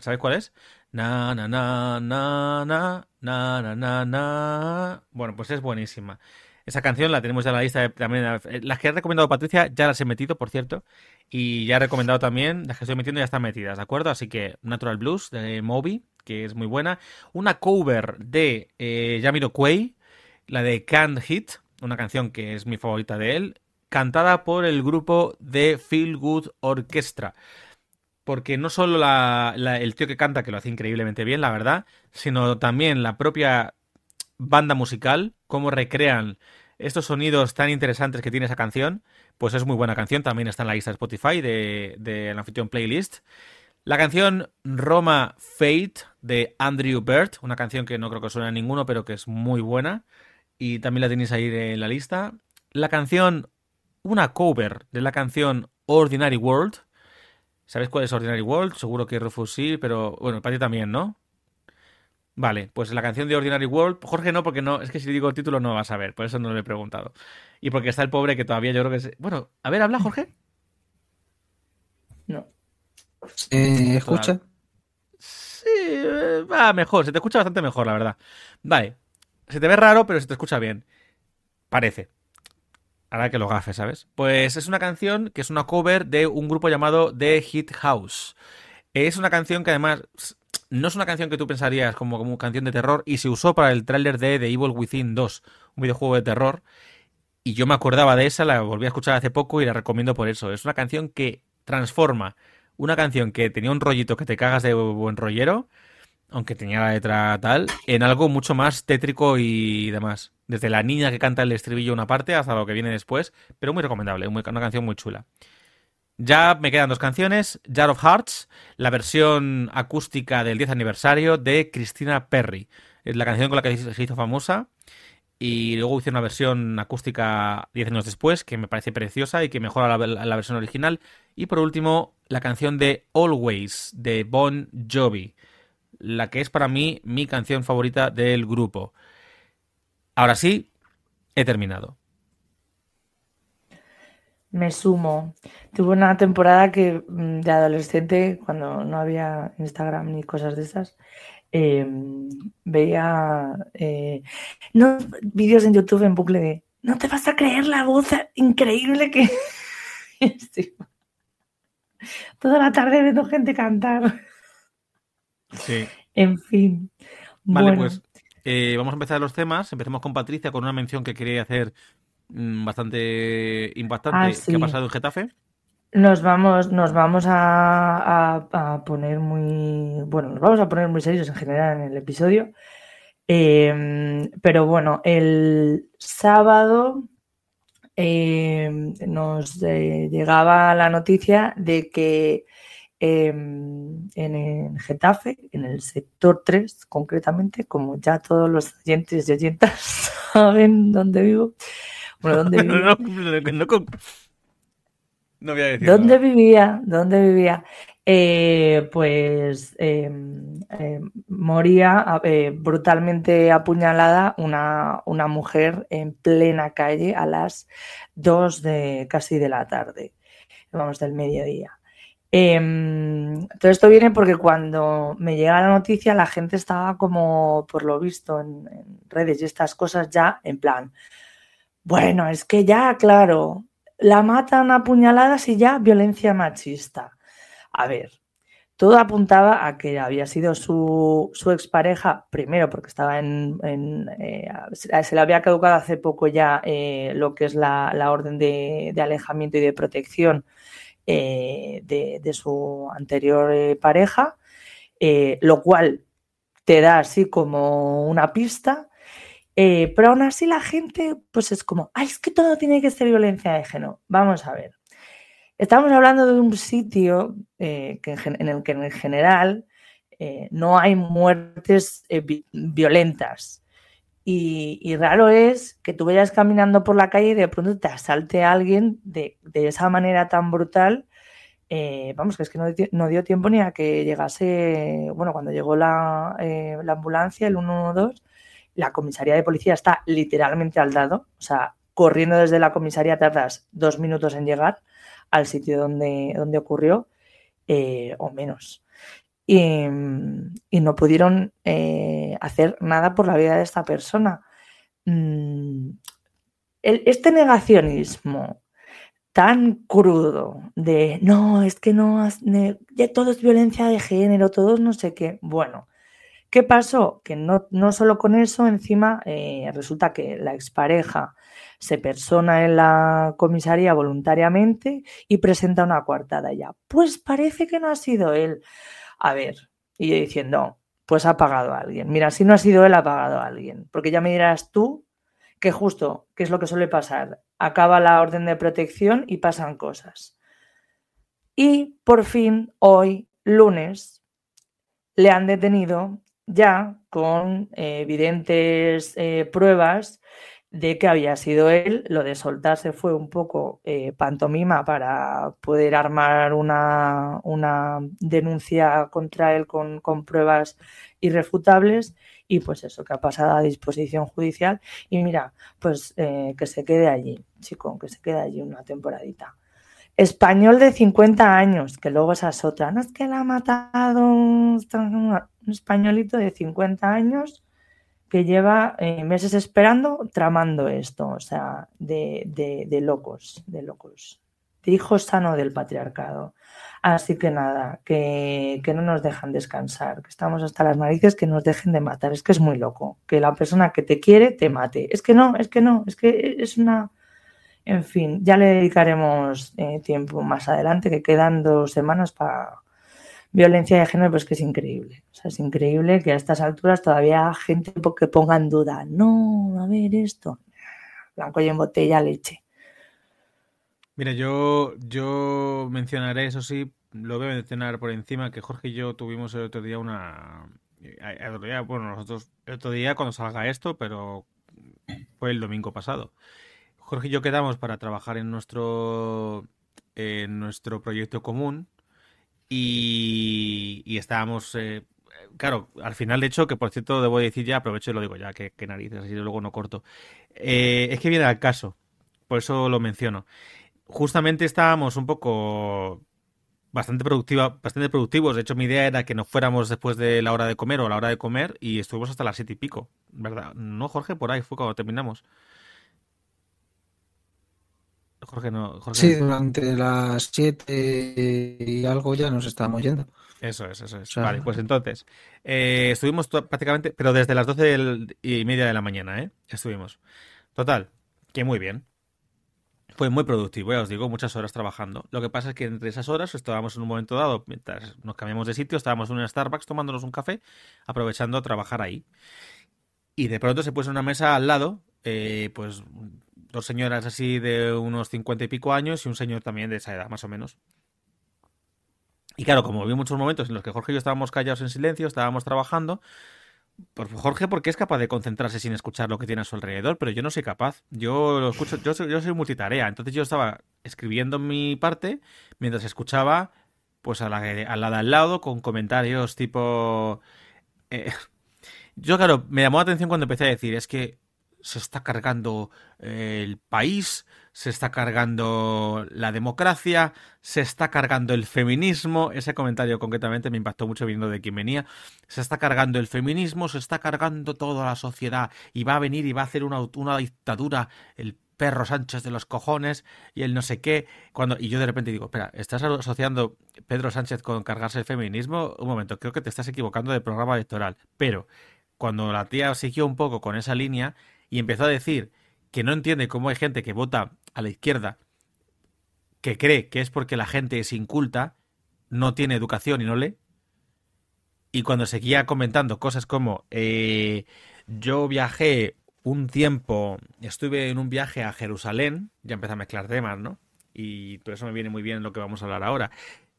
¿Sabéis cuál es? Na, na, na, na, na, na, na, na, Bueno, pues es buenísima. Esa canción la tenemos ya en la lista también. Eh, las que ha recomendado Patricia ya las he metido, por cierto. Y ya he recomendado también, las que estoy metiendo ya están metidas, ¿de acuerdo? Así que Natural Blues de Moby, que es muy buena. Una cover de eh, Yamiro Quay, la de Can't Hit, una canción que es mi favorita de él, cantada por el grupo de Feel Good Orchestra porque no solo el tío que canta, que lo hace increíblemente bien, la verdad, sino también la propia banda musical, cómo recrean estos sonidos tan interesantes que tiene esa canción, pues es muy buena canción, también está en la lista de Spotify de, la anfitrión playlist. La canción Roma Fate de Andrew Bird, una canción que no creo que suene a ninguno, pero que es muy buena, y también la tenéis ahí en la lista. La canción, una cover de la canción Ordinary World, ¿Sabes cuál es Ordinary World? Seguro que Rufus sí, pero bueno, para ti también, ¿no? Vale, pues la canción de Ordinary World, Jorge no, porque no, es que si digo el título no vas a ver, por eso no lo he preguntado. Y porque está el pobre que todavía yo creo que es... Bueno, a ver, habla Jorge. No. ¿Se escucha? Sí, eh, va mejor, se te escucha bastante mejor, la verdad. Vale, se te ve raro, pero se te escucha bien. Parece. Ahora que lo gafe, ¿sabes? Pues es una canción que es una cover de un grupo llamado The Hit House. Es una canción que además no es una canción que tú pensarías como, como canción de terror y se usó para el tráiler de The Evil Within 2, un videojuego de terror. Y yo me acordaba de esa, la volví a escuchar hace poco y la recomiendo por eso. Es una canción que transforma una canción que tenía un rollito que te cagas de buen rollero, aunque tenía la letra tal, en algo mucho más tétrico y demás. Desde la niña que canta el estribillo una parte hasta lo que viene después, pero muy recomendable, una canción muy chula. Ya me quedan dos canciones, Jar of Hearts, la versión acústica del 10 aniversario de Christina Perry. Es la canción con la que se hizo famosa y luego hice una versión acústica 10 años después que me parece preciosa y que mejora la, la, versión original. Y por último, la canción de Always de Bon Jovi, la que es para mí mi canción favorita del grupo. Ahora sí, he terminado. Me sumo. Tuve una temporada que mm, de adolescente, cuando no había Instagram ni cosas de esas, em, veía eh, vídeos en YouTube en bucle de no te vas a creer la voz increíble que toda la tarde viendo gente cantar. Sí. En fin. Vale, pues eh, vamos a empezar los temas. Empecemos con Patricia con una mención que quería hacer mm, bastante impactante Ah, que ha pasado en Getafe. Nos vamos, nos vamos a, a- a poner muy, bueno, nos vamos a poner muy serios en general en el episodio. Eh, pero bueno, el sábado eh, nos eh, llegaba la noticia de que eh, en, Getafe, en el sector 3 concretamente, como ya todos los oyentes y oyentas saben dónde vivo, bueno, dónde vivo, no, no, no con- no voy a decir ¿Dónde nada. vivía? ¿Dónde vivía? Eh, pues eh, eh, moría eh, brutalmente apuñalada una, una mujer en plena calle a las 2 de casi de la tarde, vamos, del mediodía. Em, todo esto viene porque cuando me llega la noticia la gente estaba como, por lo visto, en, redes y estas cosas ya en plan, bueno, es que ya, claro, la matan a puñaladas y ya violencia machista. A ver, todo apuntaba a que había sido su, su expareja, primero porque estaba en, eh, se le había caducado hace poco ya eh, lo que es la, orden de, alejamiento y de protección eh, de, su anterior eh, pareja, eh, lo cual te da así como una pista, pero aún así la gente pues es como, ay, es que todo tiene que ser violencia de género. Vamos a ver. Estamos hablando de un sitio que en, el que en general no hay muertes violentas. Y, raro es que tú vayas caminando por la calle y de pronto te asalte alguien de, esa manera tan brutal. Eh, vamos, que es que no, dio tiempo ni a que llegase, bueno, cuando llegó la, eh, la, ambulancia, el 112, la comisaría de policía está literalmente al lado, o sea, corriendo desde la comisaría tardas dos minutos en llegar al sitio donde, donde ocurrió, eh, o menos y, no pudieron eh, hacer nada por la vida de esta persona. Mm, este negacionismo tan crudo de no, es que no, ya todo es violencia de género, todos no sé qué. Bueno, ¿qué pasó? Que no, no solo con eso, encima eh, resulta que la expareja se persona en la comisaría voluntariamente y presenta una coartada ya. Pues parece que no ha sido él a ver, y yo diciendo, pues ha pagado a alguien. Mira, si no ha sido él, ha pagado a alguien. Porque ya me dirás tú que justo, ¿qué es lo que suele pasar? Acaba la orden de protección y pasan cosas. Y por fin, hoy, lunes, le han detenido ya con eh, evidentes eh, pruebas de que había sido él. Lo de soltarse fue un poco eh, pantomima para poder armar una, una denuncia contra él con, con, pruebas irrefutables y pues eso, que ha pasado a disposición judicial. Y mira, pues eh, que se quede allí, chico, que se quede allí una temporadita. Español de 50 años, que luego esa es otra. No es que la ha matado un españolito de 50 años que lleva eh, meses esperando, tramando esto, o sea, de, de, locos, de locos, de hijo sano del patriarcado. Así que nada, que, que, no nos dejan descansar, que estamos hasta las narices, que nos dejen de matar. Es que es muy loco, que la persona que te quiere te mate. Es que no, es que no, es que es una... En fin, ya le dedicaremos eh, tiempo más adelante, que quedan dos semanas para violencia de género, pues que es increíble. O sea, es increíble que a estas alturas todavía haya gente que ponga en duda, no, a ver esto, blanco y en botella leche. Mira, yo, yo mencionaré, eso sí, lo voy a mencionar por encima, que Jorge y yo tuvimos el otro día una... El otro día, bueno, nosotros el otro día cuando salga esto, pero fue el domingo pasado. Jorge y yo quedamos para trabajar en nuestro, en nuestro proyecto común, y, estábamos, eh, claro, al final de hecho, que por cierto debo decir ya, aprovecho y lo digo ya, que, narices, así luego no corto. Eh, es que viene al caso, por eso lo menciono. Justamente estábamos un poco bastante productiva, bastante productivos. De hecho, mi idea era que nos fuéramos después de la hora de comer o la hora de comer y estuvimos hasta las siete y pico, ¿verdad? No, Jorge, por ahí fue cuando terminamos. Jorge no. sí, durante las 7 y algo ya nos estábamos yendo. Eso es, eso es. vale, pues entonces, eh, estuvimos prácticamente, pero desde las 12 y media de la mañana, ¿eh? Estuvimos. Total, que muy bien. Fue muy productivo, ya os digo, muchas horas trabajando. Lo que pasa es que entre esas horas estábamos en un momento dado, mientras nos cambiamos de sitio, estábamos en un Starbucks tomándonos un café, aprovechando a trabajar ahí. Y de pronto se puso una mesa al lado, eh, pues dos señoras así de unos cincuenta y pico años y un señor también de esa edad, más o menos. Y claro, como vi muchos momentos en los que Jorge y yo estábamos callados en silencio, estábamos trabajando, pues Jorge porque es capaz de concentrarse sin escuchar lo que tiene a su alrededor, pero yo no soy capaz. Yo lo escucho, yo soy, multitarea, entonces yo estaba escribiendo mi parte mientras escuchaba pues a la de al lado con comentarios tipo... Eh, yo claro, me llamó la atención cuando empecé a decir, es que se está cargando eh, el país, se está cargando la democracia, se está cargando el feminismo. Ese comentario concretamente me impactó mucho viendo de quién venía. Se está cargando el feminismo, se está cargando toda la sociedad y va a venir y va a hacer una, una dictadura el perro Sánchez de los cojones y el no sé qué. Cuando, y yo de repente digo, espera, ¿estás asociando Pedro Sánchez con cargarse el feminismo? Un momento, creo que te estás equivocando de programa electoral. Pero cuando la tía siguió un poco con esa línea y empezó a decir que no entiende cómo hay gente que vota a la izquierda, que cree que es porque la gente es inculta, no tiene educación y no lee. Y cuando seguía comentando cosas como eh, yo viajé un tiempo, estuve en un viaje a Jerusalén, ya empecé a mezclar temas, ¿no? Y por eso me viene muy bien lo que vamos a hablar ahora.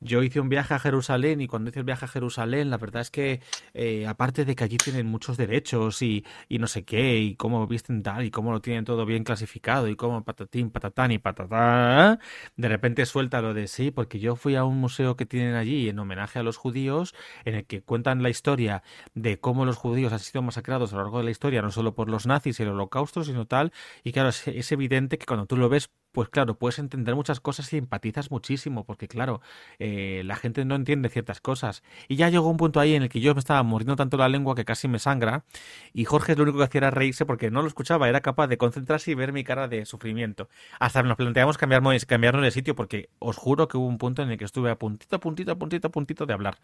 Yo hice un viaje a Jerusalén y cuando hice el viaje a Jerusalén, la verdad es que, eh, aparte de que allí tienen muchos derechos y, y, no sé qué, y cómo visten tal, y cómo lo tienen todo bien clasificado, y cómo patatín, patatán y patatá, de repente suelta lo de sí, porque yo fui a un museo que tienen allí en homenaje a los judíos, en el que cuentan la historia de cómo los judíos han sido masacrados a lo largo de la historia, no solo por los nazis y el holocausto, sino tal, y claro, es, es evidente que cuando tú lo ves pues claro, puedes entender muchas cosas y empatizas muchísimo, porque claro, eh, la gente no entiende ciertas cosas. Y ya llegó un punto ahí en el que yo me estaba mordiendo tanto la lengua que casi me sangra, y Jorge lo único que hacía era reírse porque no lo escuchaba, era capaz de concentrarse y ver mi cara de sufrimiento. Hasta nos planteamos cambiarnos, cambiarnos de sitio, porque os juro que hubo un punto en el que estuve a puntito, a puntito, a puntito, a puntito de hablar.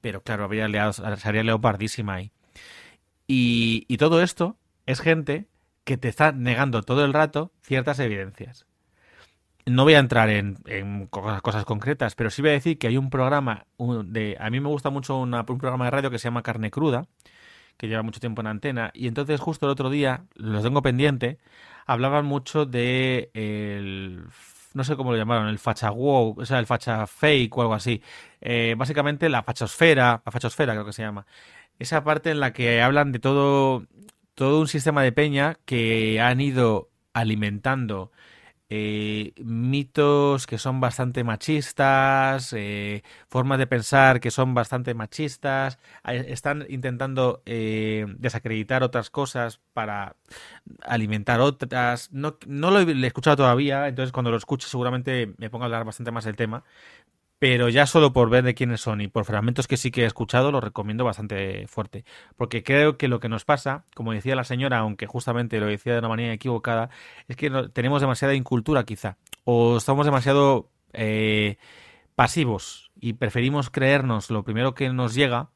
Pero claro, había leado, sería leopardísima ahí. Y, y todo esto es gente que te está negando todo el rato ciertas evidencias no voy a entrar en, cosas concretas, pero sí voy a decir que hay un programa de. A mí me gusta mucho un programa de radio que se llama Carne Cruda, que lleva mucho tiempo en antena, y entonces justo el otro día, lo tengo pendiente, hablaban mucho de el. No sé cómo lo llamaron, el facha o sea, el facha fake o algo así. Eh, básicamente la fachosfera, la fachosfera creo que se llama. Esa parte en la que hablan de todo, todo un sistema de peña que han ido alimentando eh, mitos que son bastante machistas, eh, formas de pensar que son bastante machistas, están intentando eh, desacreditar otras cosas para alimentar otras. No, no lo he escuchado todavía, entonces cuando lo escuche seguramente me ponga a hablar bastante más del tema pero ya solo por ver de quiénes son y por fragmentos que sí que he escuchado, lo recomiendo bastante fuerte. Porque creo que lo que nos pasa, como decía la señora, aunque justamente lo decía de una manera equivocada, es que no, tenemos demasiada incultura quizá, o estamos demasiado eh, pasivos y preferimos creernos lo primero que nos llega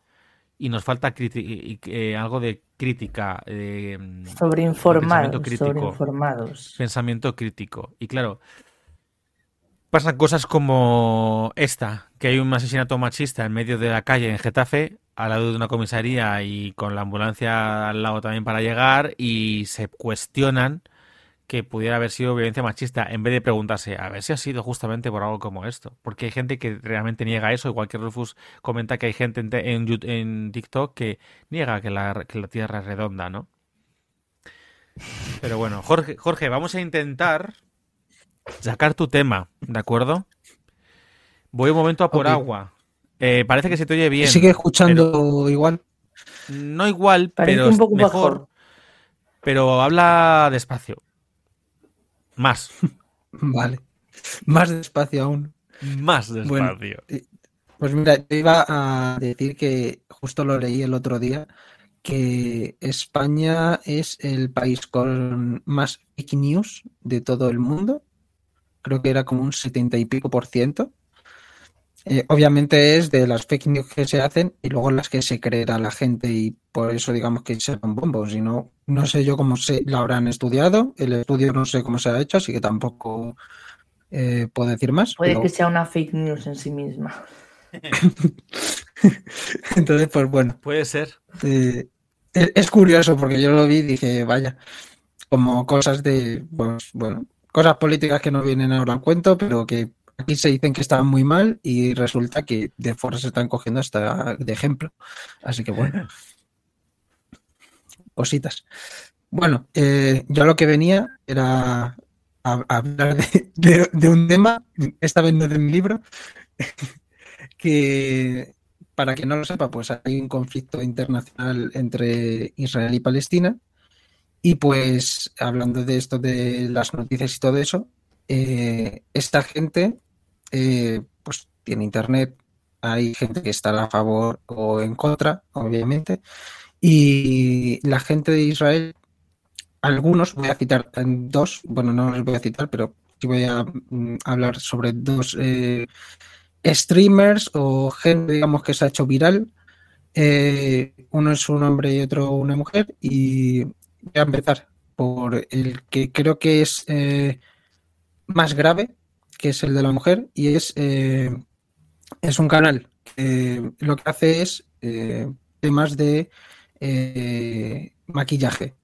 y nos falta eh, algo de crítica. Eh, sobreinformados, sobreinformados. Pensamiento crítico. Y claro, Pasan cosas como esta, que hay un asesinato machista en medio de la calle en Getafe, al lado de una comisaría y con la ambulancia al lado también para llegar, y se cuestionan que pudiera haber sido violencia machista, en vez de preguntarse a ver si ha sido justamente por algo como esto. Porque hay gente que realmente niega eso, igual que Rufus comenta que hay gente en, en, en TikTok que niega que la, que la Tierra es redonda, ¿no? Pero bueno, Jorge, Jorge, vamos a intentar sacar tu tema, ¿de acuerdo? Voy un momento a por okay. agua. Eh, parece que se te oye bien. Sigue escuchando igual. No igual, parece pero un poco mejor. Pero habla despacio. Más. Vale. Más despacio aún. Más despacio. Bueno, pues mira, te iba a decir que justo lo leí el otro día, que España es el país con más fake news de todo el mundo creo que era como un setenta y pico por ciento. Eh, obviamente es de las fake news que se hacen y luego las que se creerá la gente y por eso digamos que serán bombos. Y no, no sé yo cómo se la habrán estudiado, el estudio no sé cómo se ha hecho, así que tampoco eh, puedo decir más. Puede pero... que sea una fake news en sí misma. Entonces, pues bueno. Puede ser. Eh, es curioso porque yo lo vi y dije, vaya, como cosas de, pues bueno, cosas políticas que no vienen ahora en cuento, pero que aquí se dicen que están muy mal y resulta que de fuera se están cogiendo hasta de ejemplo. Así que bueno, cositas. Bueno, eh, yo lo que venía era a, a hablar de, de, de, un tema, esta vez no de mi libro, que para que no lo sepa, pues hay un conflicto internacional entre Israel y Palestina Y pues hablando de esto de las noticias y todo eso, eh, esta gente eh, pues tiene internet, hay gente que está a favor o en contra, obviamente, y la gente de Israel, algunos, voy a citar dos, bueno, no los voy a citar, pero sí voy a mm, hablar sobre dos eh, streamers o gente, digamos, que se ha hecho viral. uno es un hombre y otro una mujer, y voy a empezar por el que creo que es más grave, que es el de la mujer, y es, eh, es un canal que lo que hace es eh, temas de eh, maquillaje.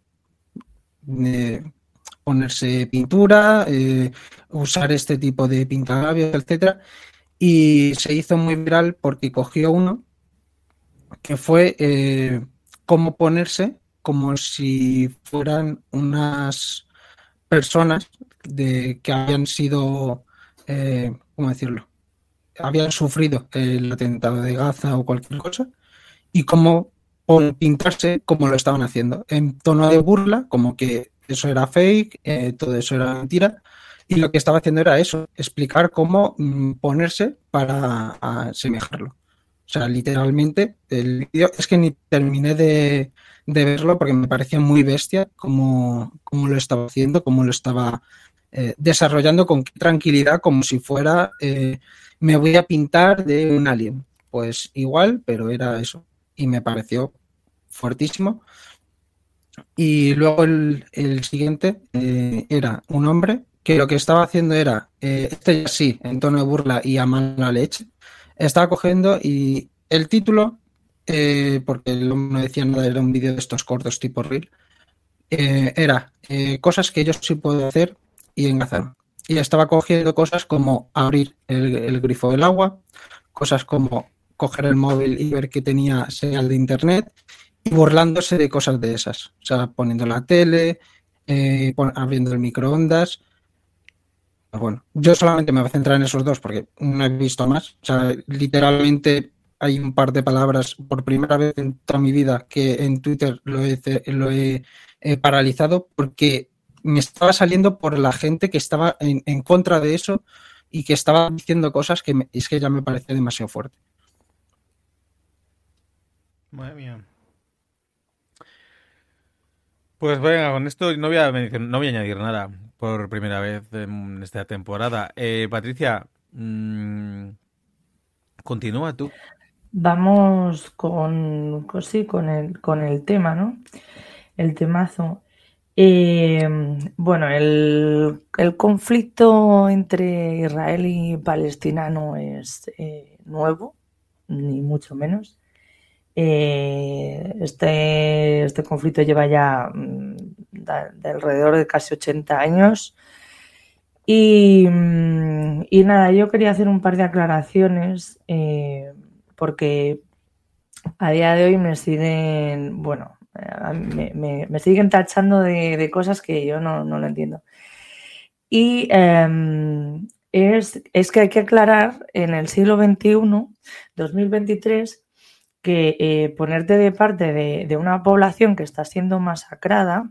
ponerse pintura, usar este tipo de pintalabios, etcétera. Y se hizo muy viral porque cogió uno que fue cómo ponerse como si fueran unas personas de que habían sido, eh, ¿cómo decirlo? Habían sufrido el atentado de Gaza o cualquier cosa y cómo pintarse como lo estaban haciendo, en tono de burla, como que eso era fake, eh, todo eso era mentira, y lo que estaba haciendo era eso, explicar cómo mm, ponerse para asemejarlo. O sea, literalmente, el vídeo es que ni terminé de, de verlo porque me parecía muy bestia cómo, cómo lo estaba haciendo, cómo lo estaba eh, desarrollando con tranquilidad, como si fuera eh, me voy a pintar de un alien. Pues igual, pero era eso. Y me pareció fuertísimo. Y luego el, siguiente eh, era un hombre que lo que estaba haciendo era, este sí, en tono de burla y a mala leche, estaba cogiendo y el título, porque no decía nada, era un vídeo de estos cortos tipo reel, era cosas que yo sí puedo hacer y engazaron. Y estaba cogiendo cosas como abrir el, grifo del agua, cosas como coger el móvil y ver que tenía señal de internet y burlándose de cosas de esas. O sea, poniendo la tele, eh, abriendo el microondas. Bueno, yo solamente me voy a centrar en esos dos porque no he visto más. O sea, literalmente hay un par de palabras por primera vez en toda mi vida que en Twitter lo he, lo he paralizado porque me estaba saliendo por la gente que estaba en, contra de eso y que estaba diciendo cosas que es que ya me parecía demasiado fuerte. Madre mía. Pues venga, con esto no voy a, no voy a añadir nada por primera vez en esta temporada. Eh, Patricia, mm, continúa tú. Vamos con, con, el, con el tema, ¿no? El temazo. Eh, bueno, el, conflicto entre Israel y Palestina no es eh, nuevo, ni mucho menos. Eh, este, este, conflicto lleva ya mm, de, alrededor de casi 80 años. Y, mm, y, nada, yo quería hacer un par de aclaraciones porque a día de hoy me siguen, bueno, me, siguen tachando de, cosas que yo no, lo entiendo. Y em, es, que hay que aclarar en el siglo XXI, 2023, que eh, ponerte de parte de, una población que está siendo masacrada,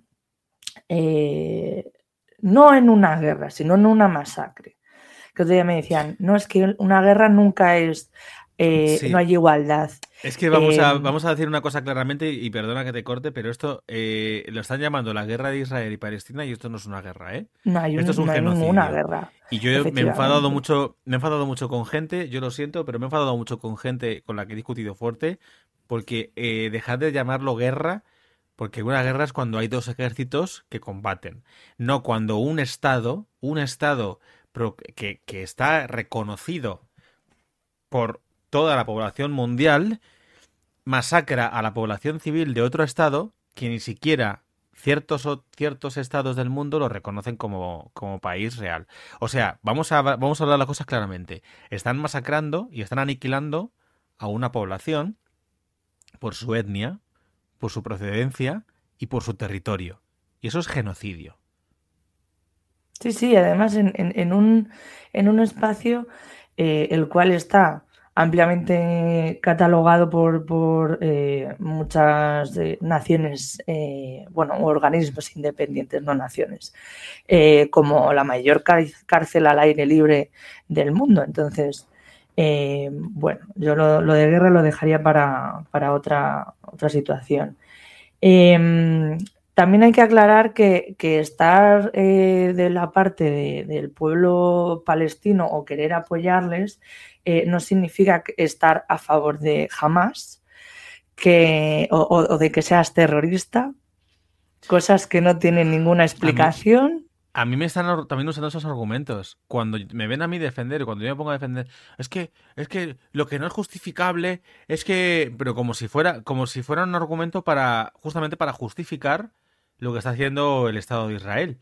eh, no en una guerra, sino en una masacre. Que otro día me decían, no, es que una guerra nunca es eh, no hay igualdad. Es que vamos, a, em, vamos a decir una cosa claramente, y perdona que te corte, pero esto eh, lo están llamando la guerra de Israel y Palestina y esto no es una guerra, ¿eh? No hay, esto es un ninguna guerra. Y yo me he enfadado mucho, me he enfadado mucho con gente, yo lo siento, pero me he enfadado mucho con gente con la que he discutido fuerte, porque eh, dejad de llamarlo guerra, porque una guerra es cuando hay dos ejércitos que combaten, no cuando un Estado, un Estado que, que está reconocido por toda la población mundial masacra a la población civil de otro estado que ni siquiera ciertos, ciertos estados del mundo lo reconocen como, como, país real. O sea, vamos a, vamos a hablar las cosas claramente. Están masacrando y están aniquilando a una población por su etnia, por su procedencia y por su territorio. Y eso es genocidio. Sí, sí, además en, un, en un espacio eh, el cual está ampliamente catalogado por, eh, muchas eh, naciones, eh, bueno, organismos independientes, no naciones, como la mayor cárcel al aire libre del mundo. Entonces, bueno, yo lo, de guerra lo dejaría para, otra, otra situación. También hay que aclarar que, estar de la parte del pueblo palestino o querer apoyarles eh, no significa estar a favor de Hamas que, o, de que seas terrorista, cosas que no tienen ninguna explicación. A mí, me están también usando esos argumentos. Cuando me ven a mí defender, cuando yo me pongo a defender, es que, es que lo que no es justificable es que, pero como si fuera, como si fuera un argumento para, justamente para justificar lo que está haciendo el Estado de Israel.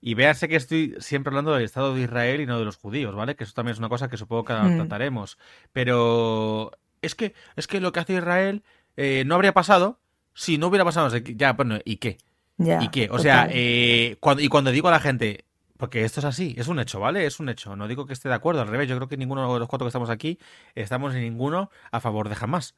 Y véanse que estoy siempre hablando del Estado de Israel y no de los judíos, ¿vale? Que eso también es una cosa que supongo que mm. trataremos. Pero es que, es que lo que hace Israel eh, no habría pasado si no hubiera pasado. Ya, bueno, ¿y qué? ¿Y qué? O sea, eh, cuando, y cuando digo a la gente, porque esto es así, es un hecho, ¿vale? Es un hecho. No digo que esté de acuerdo, al revés. Yo creo que ninguno de los cuatro que estamos aquí estamos en ninguno a favor de jamás.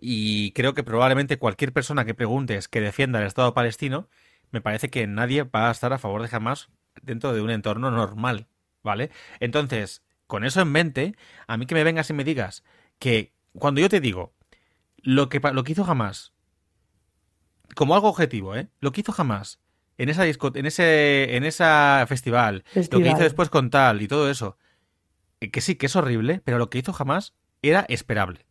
Y creo que probablemente cualquier persona que preguntes que defienda el Estado palestino me parece que nadie va a estar a favor de jamás dentro de un entorno normal, ¿vale? Entonces, con eso en mente, a mí que me vengas y me digas que cuando yo te digo lo que, lo que hizo jamás, como algo objetivo, ¿eh? Lo que hizo jamás en esa en ese, en esa festival, lo que hizo después con tal y todo eso, eh, que sí, que es horrible, pero lo que hizo jamás era esperable.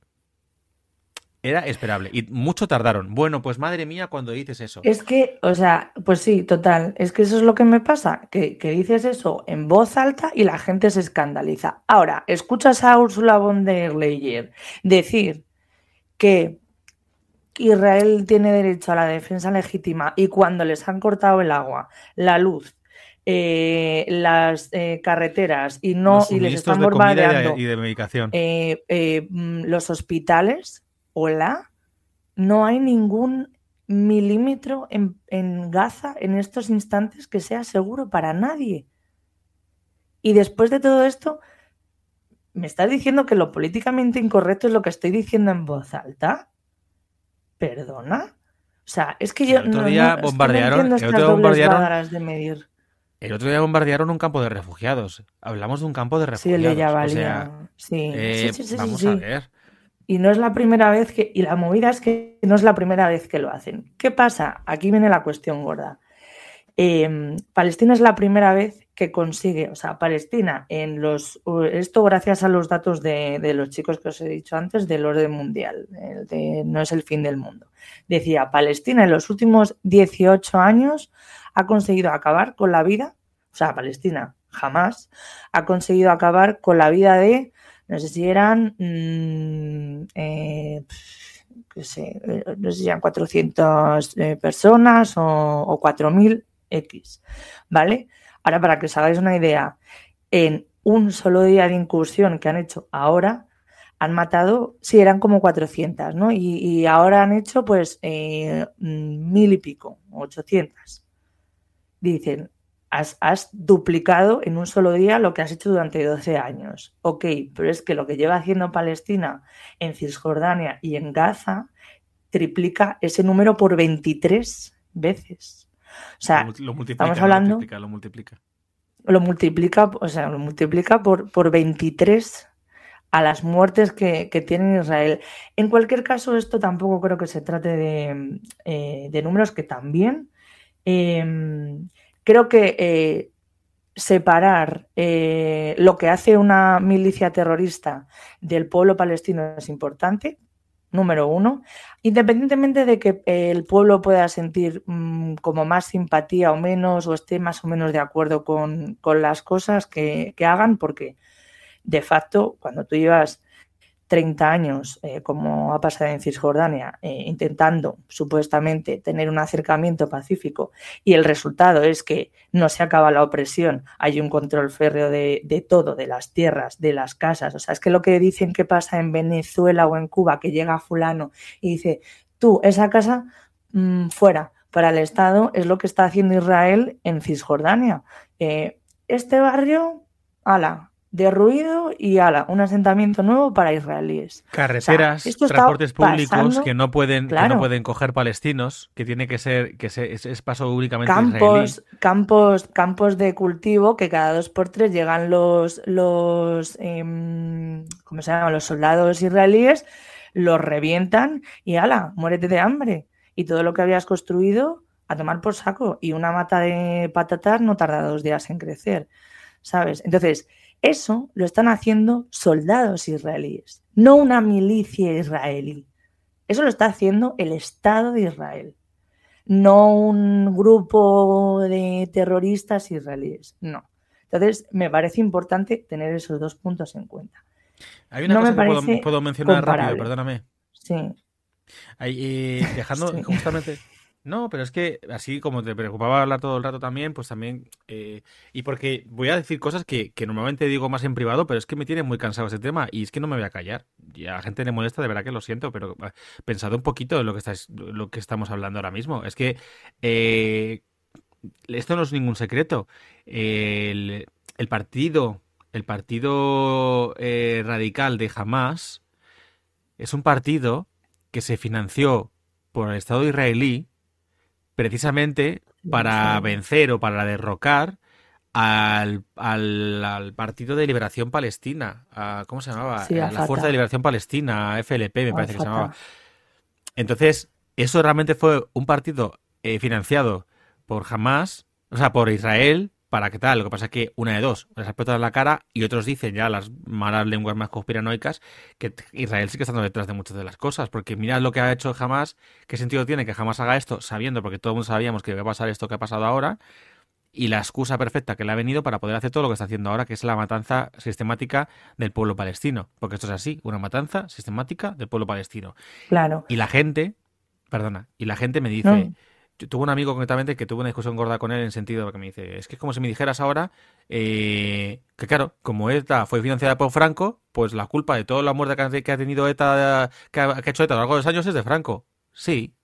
Era esperable y mucho tardaron. Bueno, pues madre mía, cuando dices eso. Es que, o sea, pues sí, total. Es que eso es lo que me pasa, que, dices eso en voz alta y la gente se escandaliza. Ahora, escuchas a Ursula von der Leyen decir que Israel tiene derecho a la defensa legítima y cuando les han cortado el agua, la luz, eh, las eh, carreteras y no y les están bombardeando y de, medicación. Eh, mm, los hospitales hola, no hay ningún milímetro en, Gaza en estos instantes que sea seguro para nadie. Y después de todo esto, ¿me estás diciendo que lo políticamente incorrecto es lo que estoy diciendo en voz alta? ¿Perdona? O sea, es que yo el otro día bombardearon, el otro bombardearon de medir. El otro día bombardearon un campo de refugiados. Hablamos de un campo de refugiados. Sí, el sí. Eh, sí, sí, vamos a ver. Y no es la primera vez que, y la movida es que no es la primera vez que lo hacen. ¿Qué pasa? Aquí viene la cuestión gorda. Em, Palestina es la primera vez que consigue, o sea, Palestina en los, esto gracias a los datos de, los chicos que os he dicho antes del orden mundial, no es el fin del mundo. Decía, Palestina en los últimos 18 años ha conseguido acabar con la vida, o sea, Palestina jamás ha conseguido acabar con la vida de no sé si eran, mm, eh, sé, eh, no sé si eran 400 eh, personas o, o 4.000 X, ¿vale? Ahora, para que os hagáis una idea, en un solo día de incursión que han hecho ahora, han matado, sí, eran como 400, ¿no? Y, ahora han hecho pues mil y pico, 800. Dicen, has, duplicado en un solo día lo que has hecho durante 12 años. Ok, pero es que lo que lleva haciendo Palestina en Cisjordania y en Gaza triplica ese número por 23 veces. O sea, lo, multiplica, estamos hablando... Lo multiplica, lo multiplica. o sea, lo multiplica por, por 23 a las muertes que, que, tiene Israel. En cualquier caso, esto tampoco creo que se trate de, eh, números que también... Em, Creo que eh, separar eh, lo que hace una milicia terrorista del pueblo palestino es importante, número uno, independientemente de que el pueblo pueda sentir mm, como más simpatía o menos, o esté más o menos de acuerdo con, las cosas que, que, hagan, porque de facto, cuando tú llevas 30 años, eh, como ha pasado en Cisjordania, eh, intentando supuestamente tener un acercamiento pacífico y el resultado es que no se acaba la opresión, hay un control férreo de, todo, de las tierras, de las casas. O sea, es que lo que dicen que pasa en Venezuela o en Cuba, que llega fulano y dice, tú, esa casa mm, fuera para el Estado, es lo que está haciendo Israel en Cisjordania. Eh, este barrio, ala, derruido y ala, un asentamiento nuevo para israelíes. Carreteras, transportes públicos que no pueden que no pueden coger palestinos, que tiene que ser que es, paso únicamente campos, campos, campos de cultivo que cada dos por tres llegan los los em, ¿cómo se llama? los soldados israelíes, los revientan y ala, muérete de hambre y todo lo que habías construido a tomar por saco y una mata de patatas no tarda dos días en crecer, ¿sabes? Entonces eso lo están haciendo soldados israelíes, no una milicia israelí. Eso lo está haciendo el Estado de Israel, no un grupo de terroristas israelíes, no. Entonces, me parece importante tener esos dos puntos en cuenta. Hay una cosa que puedo, mencionar rápido, perdóname. Sí. Ahí, dejando justamente no, pero es que así como te preocupaba hablar todo el rato también, pues también, eh, y porque voy a decir cosas que, normalmente digo más en privado, pero es que me tiene muy cansado ese tema y es que no me voy a callar. Y a la gente le molesta, de verdad que lo siento, pero ah, pensado un poquito en lo que, lo que estamos hablando ahora mismo. Es que eh, esto no es ningún secreto. el, partido, el partido eh, radical de Hamas es un partido que se financió por el Estado israelí precisamente para vencer o para derrocar al, al, Partido de Liberación Palestina. ¿Cómo se llamaba? la Fuerza de Liberación Palestina, FLP me parece que se llamaba. Entonces, eso realmente fue un partido eh, financiado por Hamas, o sea, por Israel, para qué tal. Lo que pasa es que una de dos, les en la cara y otros dicen ya las malas lenguas más conspiranoicas que Israel sí que está detrás de muchas de las cosas. Porque mirad lo que ha hecho jamás, qué sentido tiene que jamás haga esto sabiendo, porque todos mundo sabíamos que iba a pasar esto que ha pasado ahora, y la excusa perfecta que le ha venido para poder hacer todo lo que está haciendo ahora, que es la matanza sistemática del pueblo palestino. Porque esto es así, una matanza sistemática del pueblo palestino. Claro. Y la gente, perdona, y la gente me dice tuve un amigo concretamente que tuvo una discusión gorda con él en sentido que me dice, es que es como si me dijeras ahora eh, que claro, como ETA fue financiada por Franco, pues la culpa de toda la muerte que ha tenido ETA, que ha, hecho ETA a lo largo de los años es de Franco. Sí,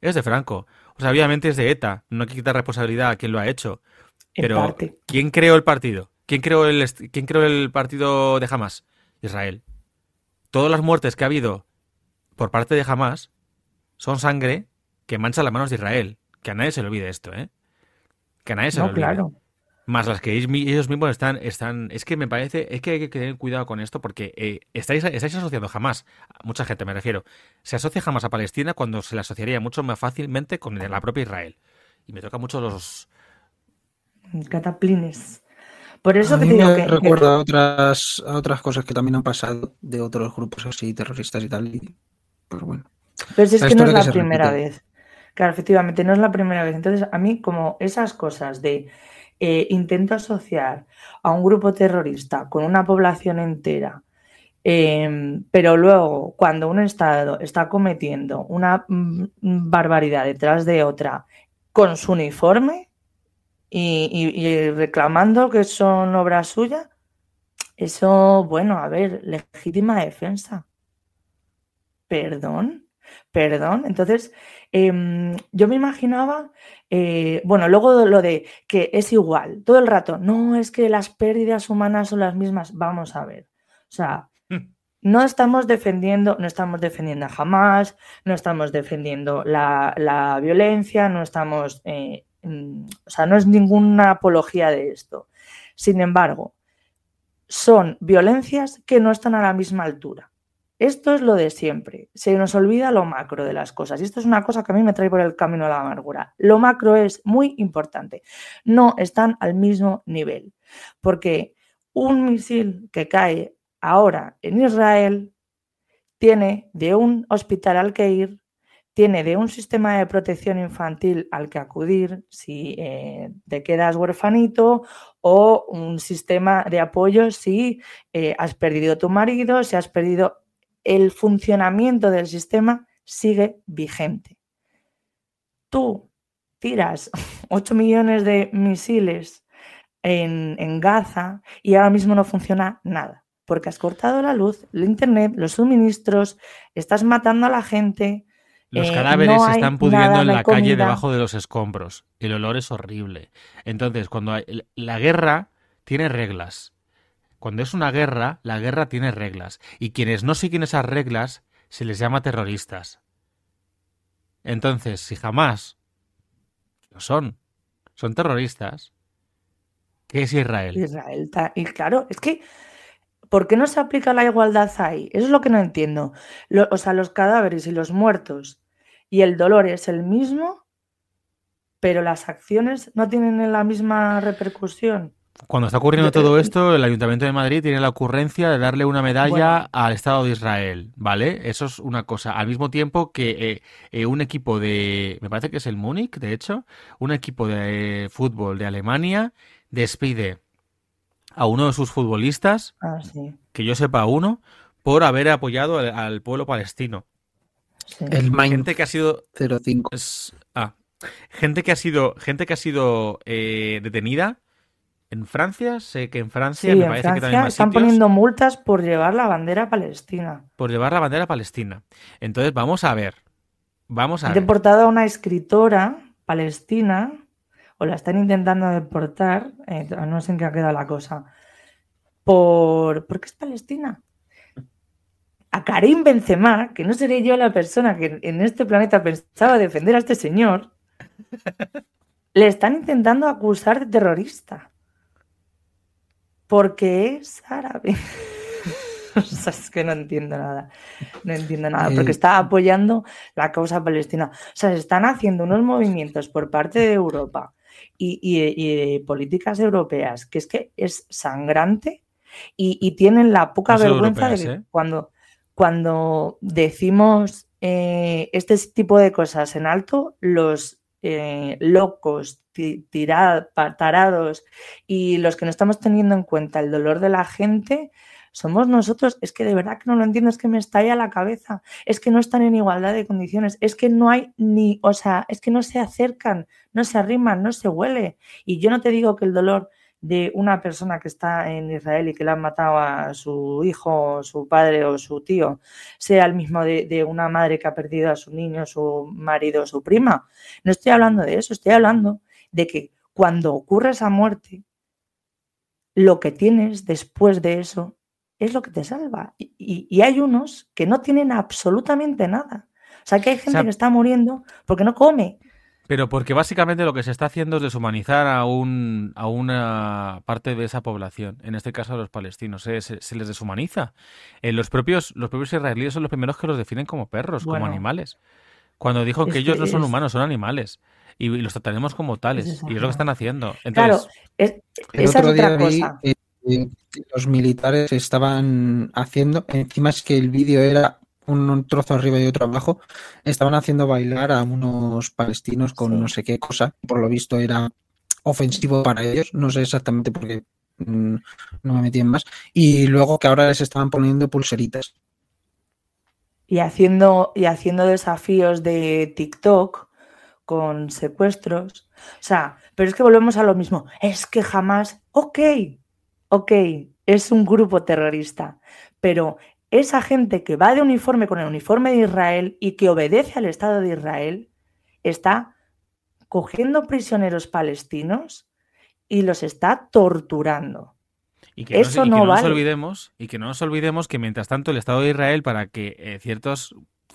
es de Franco. O sea, obviamente es de ETA, no hay que quitar responsabilidad a quien lo ha hecho. Pero, ¿quién creó el partido? ¿Quién creó el, ¿Quién creó el partido de Hamas? Israel. Todas las muertes que ha habido por parte de Hamas son sangre que mancha las manos de Israel. Que a nadie se le olvide esto, ¿eh? Que a nadie se le olvide. Claro. Más las que ellos mismos están, están. Es que me parece. Es que hay que tener cuidado con esto porque eh, estáis, estáis asociando jamás. Mucha gente me refiero. Se asocia jamás a Palestina cuando se le asociaría mucho más fácilmente con la propia Israel. Y me toca mucho los. Cataplines. Por eso que te digo que. Recuerdo a otras, a otras cosas que también han pasado de otros grupos así terroristas y tal. pues bueno. Pero si es que no es la primera vez. Claro, efectivamente, no es la primera vez. Entonces, a mí, como esas cosas de eh, intento asociar a un grupo terrorista con una población entera, em, pero luego, cuando un Estado está cometiendo una mm, barbaridad detrás de otra con su uniforme y reclamando que son obra suya, eso, bueno, a ver, legítima defensa. Perdón. Perdón. Entonces, em, yo me imaginaba, eh, bueno, luego lo de que es igual, todo el rato, no es que las pérdidas humanas son las mismas, vamos a ver. O sea, hmm. no estamos defendiendo, no estamos defendiendo a Hamas, no estamos defendiendo la, violencia, no estamos, eh, o sea, no es ninguna apología de esto. Sin embargo, son violencias que no están a la misma altura. Esto es lo de siempre. Se nos olvida lo macro de las cosas. Y esto es una cosa que a mí me trae por el camino de la amargura. Lo macro es muy importante. No están al mismo nivel. Porque un misil que cae ahora en Israel tiene de un hospital al que ir, tiene de un sistema de protección infantil al que acudir si eh, te quedas huerfanito o un sistema de apoyo si eh, has perdido tu marido, si has perdido el funcionamiento del sistema sigue vigente. Tú tiras 8 millones de misiles en, Gaza y ahora mismo no funciona nada, porque has cortado la luz, el Internet, los suministros, estás matando a la gente. Los eh, cadáveres se están pudriendo en la calle debajo de los escombros. El olor es horrible. Entonces, cuando la guerra tiene reglas. Cuando es una guerra, la guerra tiene reglas. Y quienes no siguen esas reglas se les llama terroristas. Entonces, si jamás lo son, son terroristas, ¿qué es Israel? Israel, y claro, es que ¿por qué no se aplica la igualdad ahí? Eso es lo que no entiendo. o sea, los cadáveres y los muertos y el dolor es el mismo, pero las acciones no tienen la misma repercusión. Cuando está ocurriendo todo esto, el Ayuntamiento de Madrid tiene la ocurrencia de darle una medalla al Estado de Israel, ¿vale? Eso es una cosa. Al mismo tiempo que eh, eh, un equipo de, me parece que es el Múnich, de hecho, un equipo de fútbol de Alemania despide a uno de sus futbolistas, ah, que yo sepa uno, por haber apoyado al, pueblo palestino. El gente que ha sido 05. ah, gente que ha sido gente que ha sido eh, detenida en Francia, sé que en Francia me parece que también están poniendo multas por llevar la bandera palestina. Por llevar la bandera palestina. Entonces, vamos a ver. Vamos a Han deportado a una escritora palestina, o la están intentando deportar, eh, no sé en qué ha quedado la cosa, por porque es palestina. A Karim Benzema, que no seré yo la persona que en este planeta pensaba defender a este señor, le están intentando acusar de terrorista porque es árabe. es que no entiendo nada. No entiendo nada. Porque eh, está apoyando la causa palestina. O sea, se están haciendo unos movimientos por parte de Europa y, de políticas europeas que es que es sangrante y, tienen la poca vergüenza de que ¿eh? cuando, cuando decimos eh, este tipo de cosas en alto, los locos tirados, tarados y los que no estamos teniendo en cuenta el dolor de la gente, somos nosotros. Es que de verdad que no lo entiendo, es que me estalla la cabeza, es que no están en igualdad de condiciones, es que no hay ni, o sea, es que no se acercan, no se arriman, no se huele. Y yo no te digo que el dolor de una persona que está en Israel y que le han matado a su hijo, su padre o su tío, sea el mismo de, de, una madre que ha perdido a su niño, su marido, su prima. No estoy hablando de eso, estoy hablando de que cuando ocurre esa muerte, lo que tienes después de eso es lo que te salva. Y, hay unos que no tienen absolutamente nada. O sea, que hay gente que está muriendo porque no come. Pero porque básicamente lo que se está haciendo es deshumanizar a, un, a una parte de esa población, en este caso a los palestinos. Se, les deshumaniza. Eh, los, propios, los propios israelíes son los primeros que los definen como perros, como animales. Cuando dijo que ellos no son humanos, son animales y los trataremos como tales. y es lo que están haciendo. claro, es, esa es otra cosa. los militares estaban haciendo, encima es que el vídeo era un trozo arriba y otro abajo, estaban haciendo bailar a unos palestinos con no sé qué cosa, por lo visto era ofensivo para ellos, no sé exactamente por qué mm, no me metí en más, y luego que ahora les estaban poniendo pulseritas. Y haciendo, y haciendo desafíos de TikTok con secuestros. O sea, pero es que volvemos a lo mismo. Es que jamás, ok, ok, es un grupo terrorista, pero esa gente que va de uniforme con el uniforme de Israel y que obedece al Estado de Israel está cogiendo prisioneros palestinos y los está torturando. Y que Eso no, nos olvidemos y que no nos olvidemos que mientras tanto el Estado de Israel para que eh, ciertos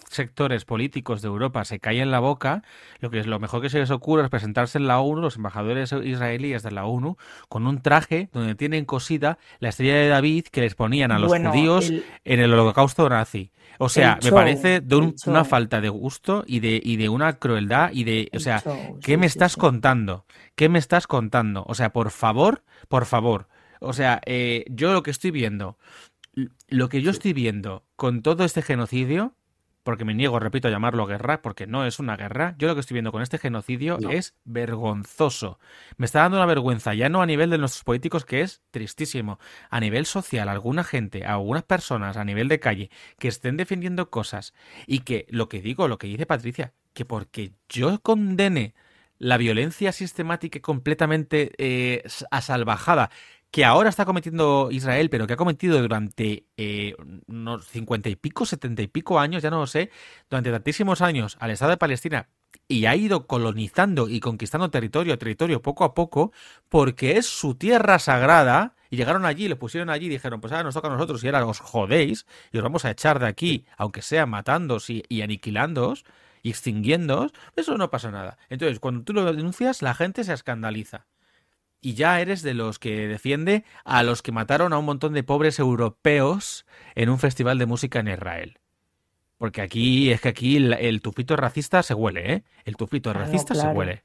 sectores políticos de Europa se callen la boca, lo que es lo mejor que se les ocurre es presentarse en la ONU, los embajadores israelíes de la ONU, con un traje donde tienen cosida la estrella de David que les ponían a los judíos en el holocausto nazi. O sea, me parece de una falta de gusto y de, y de una crueldad y de, o sea, ¿qué me estás contando? ¿Qué me estás contando? O sea, por favor, por favor. O sea, eh, yo lo que estoy viendo, lo que yo estoy viendo con todo este genocidio, porque me niego, repito, a llamarlo guerra, porque no es una guerra. Yo lo que estoy viendo con este genocidio es vergonzoso. Me está dando una vergüenza, ya no a nivel de nuestros políticos, que es tristísimo, a nivel social, alguna gente, algunas personas a nivel de calle, que estén defendiendo cosas y que lo que digo, lo que dice Patricia, que porque yo condene la violencia sistemática y completamente eh, asalvajada que ahora está cometiendo Israel, pero que ha cometido durante eh, unos cincuenta y pico, setenta y pico años, ya no lo sé, durante tantísimos años al Estado de Palestina, y ha ido colonizando y conquistando territorio a territorio poco a poco porque es su tierra sagrada y llegaron allí, le pusieron allí y dijeron, pues ahora nos toca a nosotros y ahora os jodéis y os vamos a echar de aquí, aunque sea matándoos y, y aniquilándoos y extinguiéndoos, eso no pasa nada. Entonces, cuando tú lo denuncias, la gente se escandaliza. Y ya eres de los que defiende a los que mataron a un montón de pobres europeos en un festival de música en Israel. Porque aquí, es que aquí el, tufito racista se huele, ¿eh? El tufito racista se huele.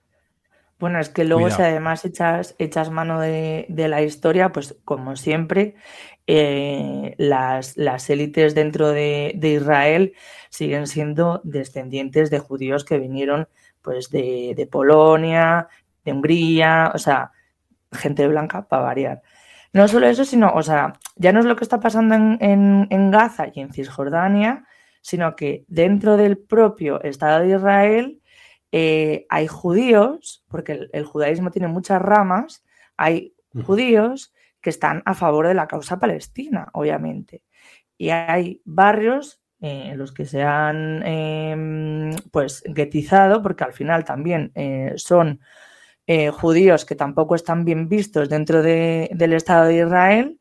Bueno, es que luego si además echas, echas mano de, la historia, pues como siempre, eh, las, las, élites dentro de, Israel siguen siendo descendientes de judíos que vinieron pues de, de Polonia, de Hungría, o sea, gente blanca para variar. No solo eso, sino, o sea, ya no es lo que está pasando en, en, en Gaza y en Cisjordania, sino que dentro del propio Estado de Israel eh, hay judíos, porque el, judaísmo tiene muchas ramas, hay judíos que están a favor de la causa palestina, obviamente. Y hay barrios eh, en los que se han em, pues guetizado, porque al final también eh, judíos que tampoco están bien vistos dentro del Estado de Israel,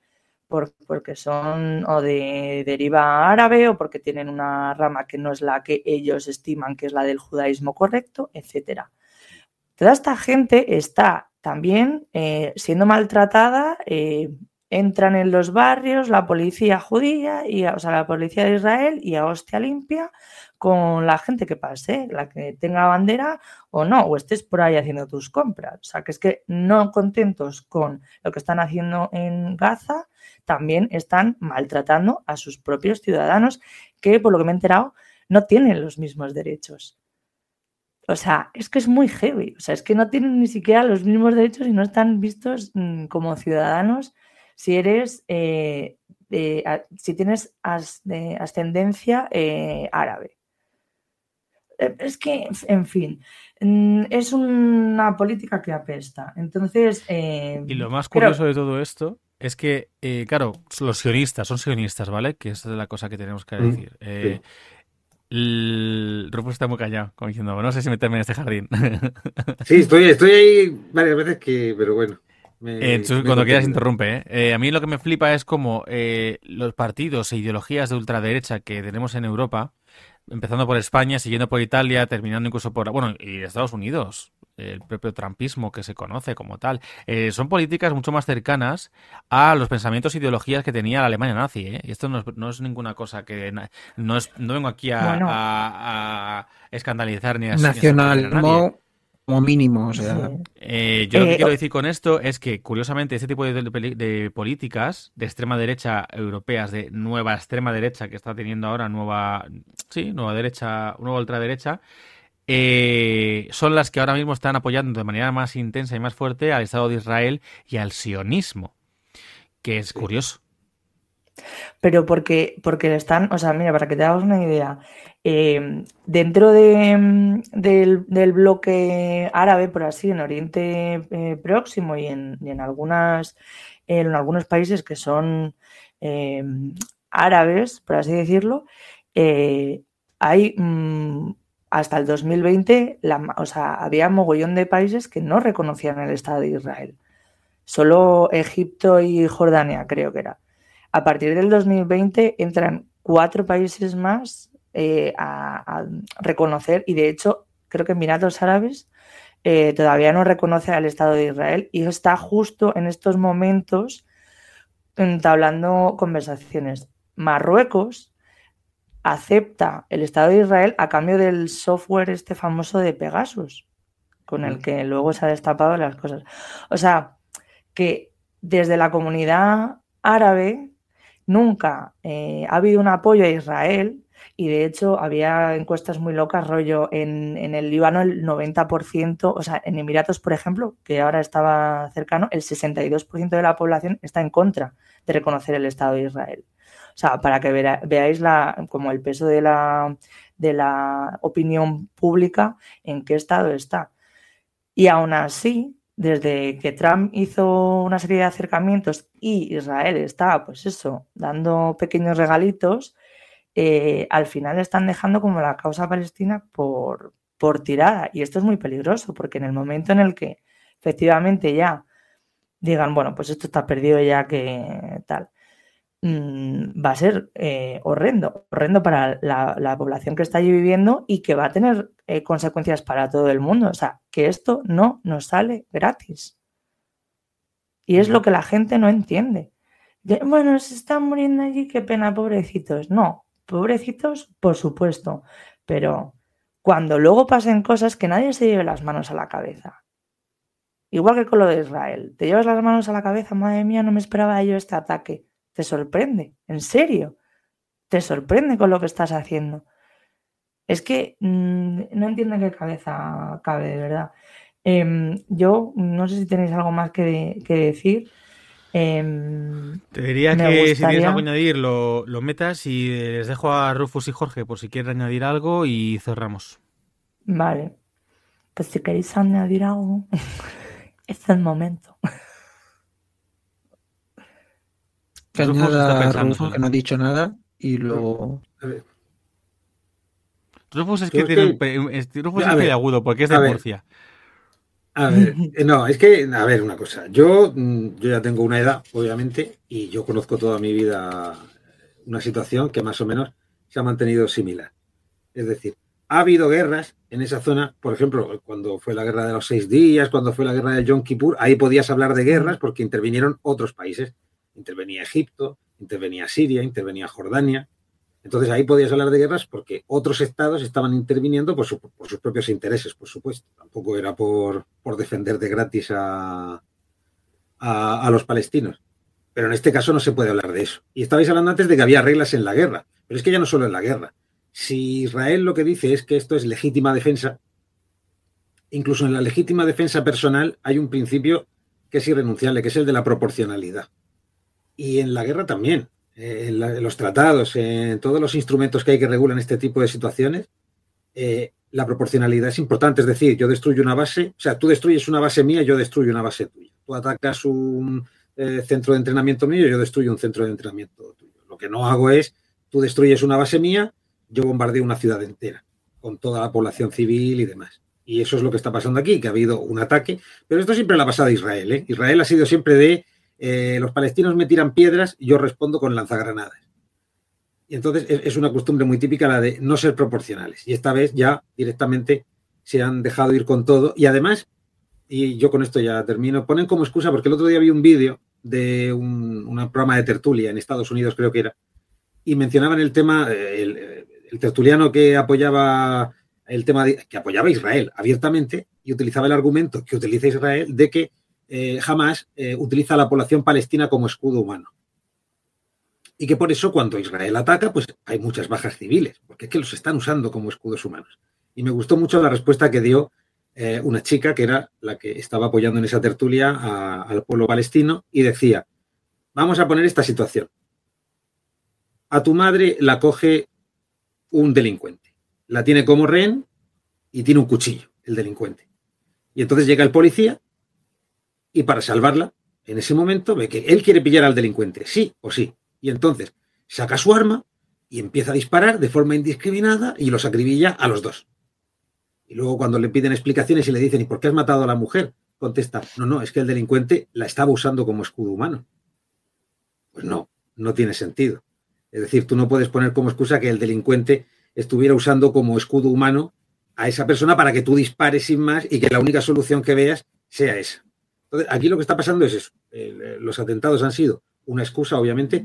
porque son o de deriva árabe o porque tienen una rama que no es la que ellos estiman que es la del judaísmo correcto, etcétera. Toda esta gente está también eh, siendo maltratada, eh, entran en los barrios la policía judía, y, o sea, la policía de Israel y a hostia limpia con la gente que pase, la que tenga bandera o no, o estés por ahí haciendo tus compras. O sea, que es que no contentos con lo que están haciendo en Gaza, también están maltratando a sus propios ciudadanos que, por lo que me he enterado, no tienen los mismos derechos. O sea, es que es muy heavy. O sea, es que no tienen ni siquiera los mismos derechos y no están vistos mm, como ciudadanos si eres, eh, si tienes ascendencia eh, árabe. Eh, es que, en fin, mm, es una política que apesta. Entonces. y lo más curioso de todo esto es que, eh, claro, los sionistas, son sionistas, ¿vale? Que esa es la cosa que tenemos que decir. Eh, el Rufus está muy callado, como diciendo, no sé si meterme en este jardín. Sí, estoy, estoy ahí varias veces que, pero bueno. Eh, cuando quieras interrumpe. ¿eh? a mí lo que me flipa es como los partidos e ideologías de ultraderecha que tenemos en Europa, empezando por España, siguiendo por Italia, terminando incluso por, bueno, y Estados Unidos, el propio trampismo que se conoce como tal. Eh, son políticas mucho más cercanas a los pensamientos e ideologías que tenía la Alemania nazi. ¿eh? Y esto no es, ninguna cosa que... No, es, no vengo aquí a, escandalizar ni a... Nacional, como mínimo. O sea. Eh, yo lo que quiero decir con esto es que, curiosamente, este tipo de, de, políticas de extrema derecha europeas, de nueva extrema derecha que está teniendo ahora nueva, sí, nueva derecha, nueva ultraderecha, eh, son las que ahora mismo están apoyando de manera más intensa y más fuerte al Estado de Israel y al sionismo, que es curioso. Pero porque, porque están, o sea, mira, para que te hagas una idea, eh, dentro de, del, bloque árabe, por así, en Oriente eh, Próximo y en, algunas, en algunos países que son árabes, por así decirlo, hay mm, hasta el 2020 o sea, había mogollón de países que no reconocían el Estado de Israel. Solo Egipto y Jordania creo que era. A partir del 2020 entran cuatro países más eh, a, reconocer y de hecho creo que Emiratos Árabes eh, todavía no reconoce al Estado de Israel y está justo en estos momentos entablando conversaciones. Marruecos acepta el Estado de Israel a cambio del software este famoso de Pegasus, con el que luego se ha destapado las cosas. O sea, que desde la comunidad árabe nunca eh, ha habido un apoyo a Israel y de hecho había encuestas muy locas, rollo en, en el Líbano el 90%, o sea, en Emiratos, por ejemplo, que ahora estaba cercano, el 62% de la población está en contra de reconocer el Estado de Israel. O sea, para que veáis la, como el peso de la, de la opinión pública en qué estado está. Y aún así, desde que Trump hizo una serie de acercamientos y Israel está, pues eso, dando pequeños regalitos, eh, al final están dejando como la causa palestina por, por tirada. Y esto es muy peligroso porque en el momento en el que efectivamente ya digan, bueno, pues esto está perdido ya que tal, mm, va a ser eh, horrendo, horrendo para la, población que está allí viviendo y que va a tener eh, consecuencias para todo el mundo. O sea, que esto no nos sale gratis. Y es lo que la gente no entiende. bueno, se están muriendo allí, qué pena, pobrecitos. No, pobrecitos, por supuesto, pero cuando luego pasen cosas que nadie se lleve las manos a la cabeza. Igual que con lo de Israel. Te llevas las manos a la cabeza, madre mía, no me esperaba yo este ataque. Te sorprende, en serio. Te sorprende con lo que estás haciendo. Es que mm, no entiendo qué cabeza cabe, de verdad. Em, yo no sé si tenéis algo más que, decir. Em, Te diría que si tienes algo que añadir, lo, lo, metas y les dejo a Rufus y Jorge por si quieren añadir algo y cerramos. Vale. Pues si queréis añadir algo. es el momento. Que añada Rufus, que no ha dicho nada, y luego... Rufus es que tiene Rufus es agudo porque es de Murcia. A ver, eh, no, es que, a ver, una cosa. Yo, mm, yo ya tengo una edad, obviamente, y yo conozco toda mi vida una situación que más o menos se ha mantenido similar. Es decir, ha habido guerras en esa zona, por ejemplo, cuando fue la guerra de los seis días, cuando fue la guerra de Yom Kippur, ahí podías hablar de guerras porque intervinieron otros países. Intervenía Egipto, intervenía Siria, intervenía Jordania. Entonces ahí podías hablar de guerras porque otros estados estaban interviniendo por, sus propios intereses, por supuesto. Tampoco era por, defender de gratis a, a los palestinos. Pero en este caso no se puede hablar de eso. Y estabais hablando antes de que había reglas en la guerra. Pero es que ya no solo en la guerra si Israel lo que dice es que esto es legítima defensa, incluso en la legítima defensa personal hay un principio que es irrenunciable, que es el de la proporcionalidad. Y en la guerra también, en, los tratados, en todos los instrumentos que hay que regular este tipo de situaciones, eh, la proporcionalidad es importante. Es decir, yo destruyo una base, o sea, tú destruyes una base mía, yo destruyo una base tuya. Tú atacas un eh, centro de entrenamiento mío, yo destruyo un centro de entrenamiento tuyo. Lo que no hago es, tú destruyes una base mía, yo bombardeo una ciudad entera, con toda la población civil y demás. Y eso es lo que está pasando aquí, que ha habido un ataque. Pero esto siempre lo ha pasado a Israel. ¿eh? Israel ha sido siempre de eh, los palestinos me tiran piedras yo respondo con lanzagranadas. Y entonces es, una costumbre muy típica la de no ser proporcionales. Y esta vez ya directamente se han dejado ir con todo. Y además, y yo con esto ya termino, ponen como excusa, porque el otro día vi un vídeo de un, programa de tertulia en Estados Unidos, creo que era, y mencionaban el tema, eh, el tertuliano que apoyaba el tema que apoyaba a Israel abiertamente y utilizaba el argumento que utiliza Israel de que eh, jamás eh, utiliza a la población palestina como escudo humano. Y que por eso cuando Israel ataca, pues hay muchas bajas civiles, porque es que los están usando como escudos humanos. Y me gustó mucho la respuesta que dio eh, una chica que era la que estaba apoyando en esa tertulia al pueblo palestino y decía, vamos a poner esta situación. A tu madre la coge un delincuente. La tiene como rehén y tiene un cuchillo, el delincuente. Y entonces llega el policía y para salvarla, en ese momento ve que él quiere pillar al delincuente, sí o sí. Y entonces saca su arma y empieza a disparar de forma indiscriminada y los acribilla a los dos. Y luego cuando le piden explicaciones y le dicen, ¿y por qué has matado a la mujer? Contesta, no, no, es que el delincuente la estaba usando como escudo humano. Pues no, no tiene sentido. Es decir, tú no puedes poner como excusa que el delincuente estuviera usando como escudo humano a esa persona para que tú dispares sin más y que la única solución que veas sea esa. Entonces, aquí lo que está pasando es eso. Eh, los atentados han sido una excusa, obviamente,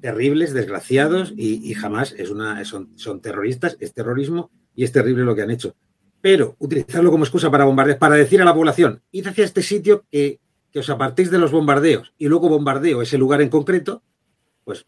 terribles, desgraciados y, jamás es una, son, son terroristas, es terrorismo y es terrible lo que han hecho. Pero utilizarlo como excusa para bombardear, para decir a la población, id hacia este sitio que, que os apartéis de los bombardeos y luego bombardeo ese lugar en concreto, pues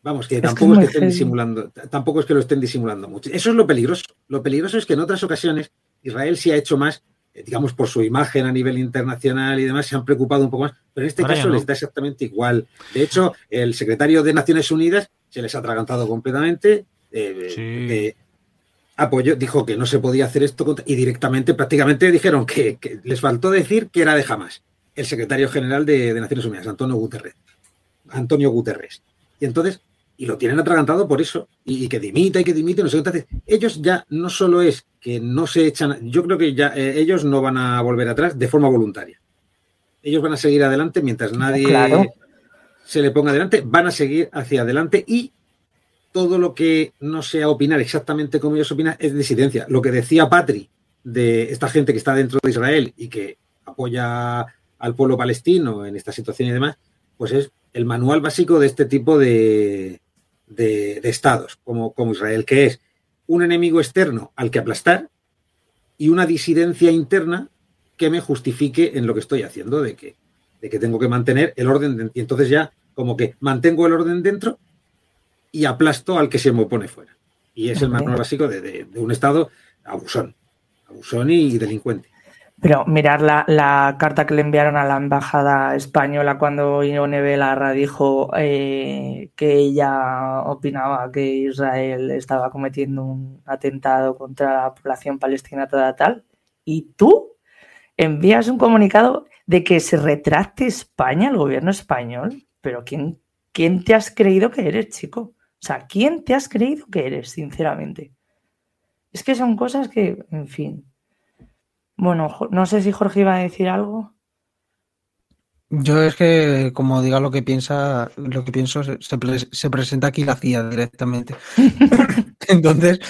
Vamos, que tampoco es que, estén disimulando, tampoco es que lo estén disimulando mucho. Eso es lo peligroso. Lo peligroso es que en otras ocasiones Israel sí ha hecho más, digamos, por su imagen a nivel internacional y demás, se han preocupado un poco más, pero en este caso les da exactamente igual. De hecho, el secretario de Naciones Unidas se les ha atragantado completamente. Eh, apoyó, dijo que no se podía hacer esto y directamente, prácticamente dijeron que, les faltó decir que era de jamás. El secretario general de, de Naciones Unidas, Antonio Guterres. Antonio Guterres. Y entonces y lo tienen atragantado por eso, y, que dimita y que dimite, no sé qué. Entonces, ellos ya no solo es que no se echan, yo creo que ya eh, ellos no van a volver atrás de forma voluntaria. Ellos van a seguir adelante mientras nadie se le ponga adelante, van a seguir hacia adelante y todo lo que no sea opinar exactamente como ellos opinan es disidencia. Lo que decía Patri de esta gente que está dentro de Israel y que apoya al pueblo palestino en esta situación y demás, pues es el manual básico de este tipo de, de, estados, como, como Israel, que es un enemigo externo al que aplastar y una disidencia interna que me justifique en lo que estoy haciendo, de que, de que tengo que mantener el orden. y entonces ya como que mantengo el orden dentro y aplasto al que se me opone fuera. Y es el manual básico de, un Estado abusón, abusón y delincuente. Pero mirar la, carta que le enviaron a la embajada española cuando Ione Belarra dijo eh, que ella opinaba que Israel estaba cometiendo un atentado contra la población palestina toda tal, y tú envías un comunicado de que se retracte España, el gobierno español. Pero ¿quién, quién te has creído que eres, chico? O sea, ¿quién te has creído que eres, sinceramente? Es que son cosas que, en fin. Bueno, no sé si Jorge iba a decir algo. Yo es que, como diga lo que piensa, lo que pienso, se, presenta aquí la CIA directamente. Entonces,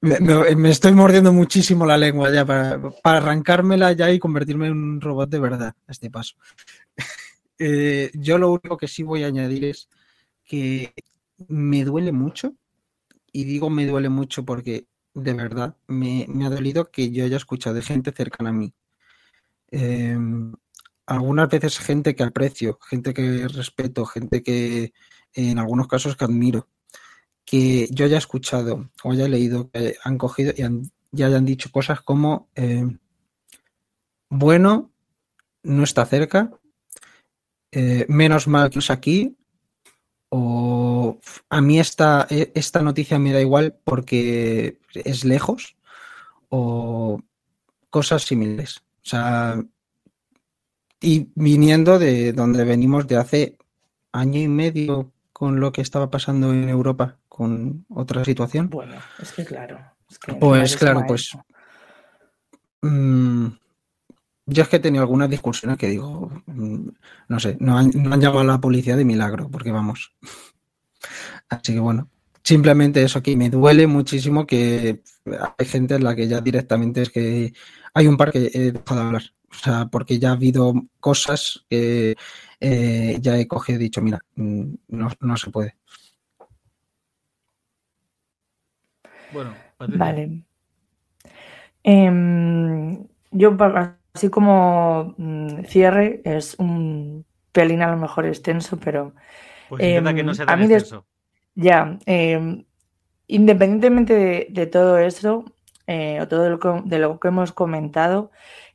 me, estoy mordiendo muchísimo la lengua ya para, arrancármela ya y convertirme en un robot de verdad a este paso. Eh, yo lo único que sí voy a añadir es que me duele mucho, y digo me duele mucho porque de verdad me, ha dolido que yo haya escuchado de gente cercana a mí. Em, algunas veces gente que aprecio, gente que respeto, gente que en algunos casos que admiro, que yo haya escuchado o haya leído, que han cogido y ya hayan dicho cosas como, em, bueno, no está cerca, eh, menos mal que es aquí, o a mí esta, e, esta noticia me da igual porque es lejos o cosas similares. O sea, y viniendo de donde venimos de hace año y medio con lo que estaba pasando en Europa con otra situación. Bueno, es que claro. pues claro, pues... yo es que he tenido algunas discusiones que digo, mm, no sé, no han, llamado a la policía de milagro, porque vamos. Así que bueno, simplemente eso aquí me duele muchísimo que hay gente en la que ya directamente es que hay un par que he dejado de hablar. O sea, porque ya ha habido cosas que eh, ya he cogido y dicho, mira, mm, no, se puede. Bueno, vale. Em, yo Así como mm, cierre, es un pelín a lo mejor extenso, pero. Pues que no em, sea tan extenso. Ya, em, independientemente de, todo eso, eh, o todo lo que, de lo que hemos comentado,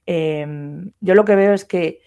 em, yo lo que veo es que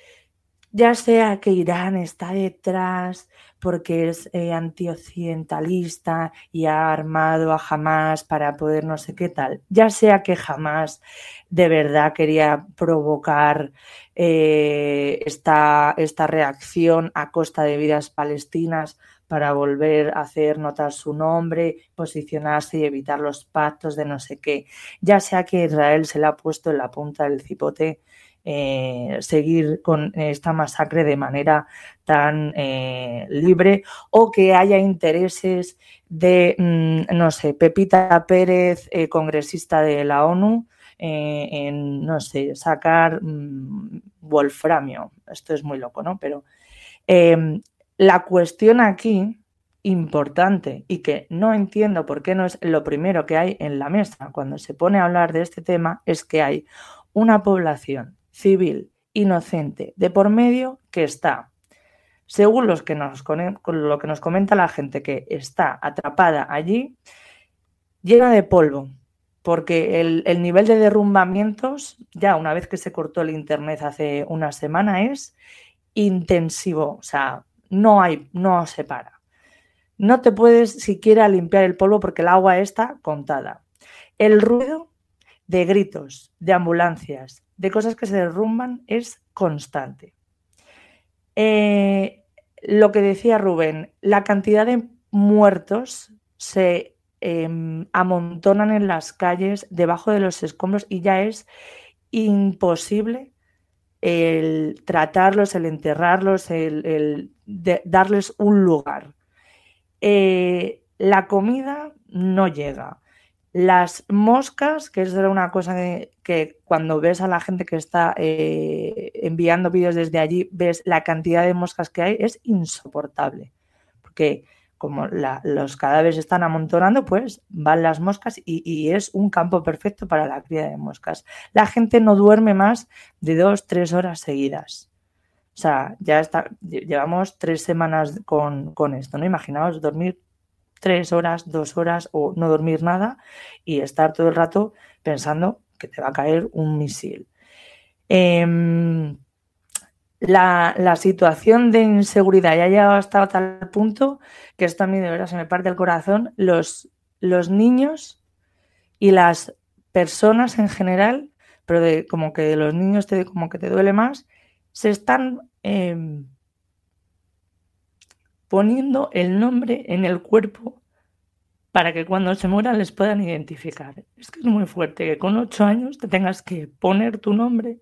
ya sea que Irán está detrás porque es eh, antioccidentalista y ha armado a Hamas para poder no sé qué tal, ya sea que Hamas de verdad quería provocar eh, esta, esta reacción a costa de vidas palestinas para volver a hacer notar su nombre, posicionarse y evitar los pactos de no sé qué, ya sea que Israel se le ha puesto en la punta del cipote eh, seguir con esta masacre de manera tan eh, libre o que haya intereses de, mm, no sé, Pepita Pérez, eh, congresista de la ONU, en, no sé, sacar mm, wolframio. Esto es muy loco, ¿no? Pero em, la cuestión aquí importante y que no entiendo por qué no es lo primero que hay en la mesa cuando se pone a hablar de este tema es que hay una población civil inocente de por medio que está, según los que nos, lo que nos comenta la gente, que está atrapada allí, llena de polvo, porque el, el, nivel de derrumbamientos, ya una vez que se cortó el Internet hace una semana, es intensivo, o sea, no hay, no se para. No te puedes siquiera limpiar el polvo porque el agua está contada. El ruido de gritos, de ambulancias, de cosas que se derrumban es constante. Eh, lo que decía Rubén, la cantidad de muertos se em, amontonan en las calles, debajo de los escombros, y ya es imposible el tratarlos, el enterrarlos, el, darles un lugar. Eh, la comida no llega. Las moscas, que es una cosa que, cuando ves a la gente que está eh, enviando vídeos desde allí, ves la cantidad de moscas que hay, es insoportable. Porque como los cadáveres están amontonando, pues van las moscas y, es un campo perfecto para la cría de moscas. La gente no duerme más de dos, tres horas seguidas. O sea, ya está, llevamos tres semanas con, con esto, ¿no? Imaginaos dormir tres horas, dos horas o no dormir nada y estar todo el rato pensando que te va a caer un misil. Em, la, situación de inseguridad ya ha llegado hasta tal punto que esto a mí de verdad se me parte el corazón. Los, los niños y las personas en general, pero de, como que los niños te, como que te duele más, se están em, poniendo el nombre en el cuerpo para que cuando se mueran les puedan identificar. Es que es muy fuerte que con ocho años te tengas que poner tu nombre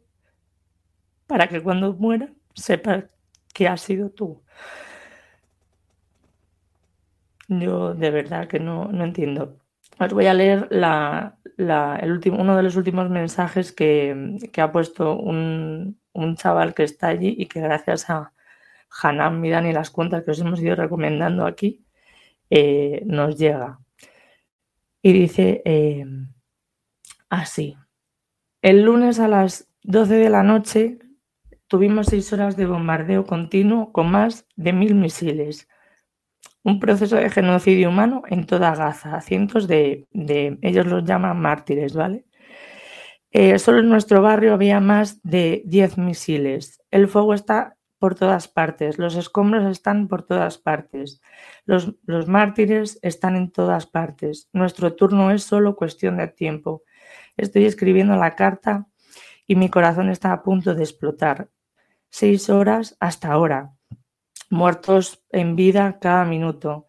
para que cuando muera sepa que has sido tú. Yo de verdad que no, entiendo. Os voy a leer el último, uno de los últimos mensajes que, ha puesto un, un, chaval que está allí y que gracias a, Hanan Midan y las cuentas que os hemos ido recomendando aquí, eh, nos llega. Y dice eh, así, el lunes a las 12 de la noche tuvimos seis horas de bombardeo continuo con más de mil misiles. Un proceso de genocidio humano en toda Gaza. Cientos de, ellos los llaman mártires, ¿vale? Eh, solo en nuestro barrio había más de 10 misiles. El fuego está por todas partes, los escombros están por todas partes, los, los, mártires están en todas partes. Nuestro turno es solo cuestión de tiempo. Estoy escribiendo la carta y mi corazón está a punto de explotar. Seis horas hasta ahora, muertos en vida cada minuto.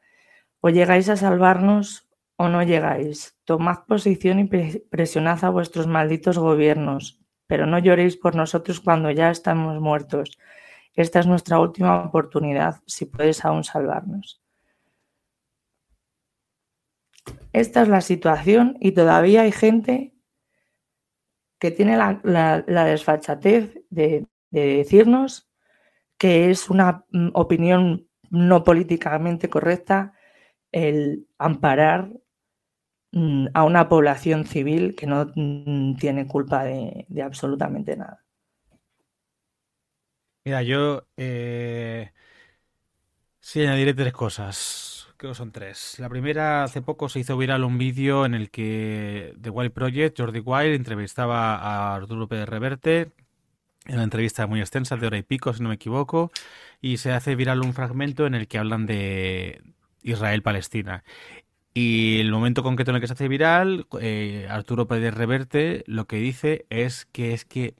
O llegáis a salvarnos o no llegáis. Tomad posición y presionad a vuestros malditos gobiernos, pero no lloréis por nosotros cuando ya estamos muertos. Esta es nuestra última oportunidad, si puedes aún salvarnos. Esta es la situación y todavía hay gente que tiene la, desfachatez de, decirnos que es una mm, opinión no políticamente correcta el amparar mm, a una población civil que no mm, tiene culpa de absolutamente nada. Mira, yo eh, sí añadiré tres cosas. Creo que son tres. La primera, hace poco se hizo viral un vídeo en el que The Wild Project, Jordi Wild, entrevistaba a Arturo Pérez Reverte. En una entrevista muy extensa, de hora y pico, si no me equivoco. Y se hace viral un fragmento en el que hablan de Israel-Palestina. Y el momento concreto en el que se hace viral, eh, Arturo Pérez Reverte lo que dice es que es que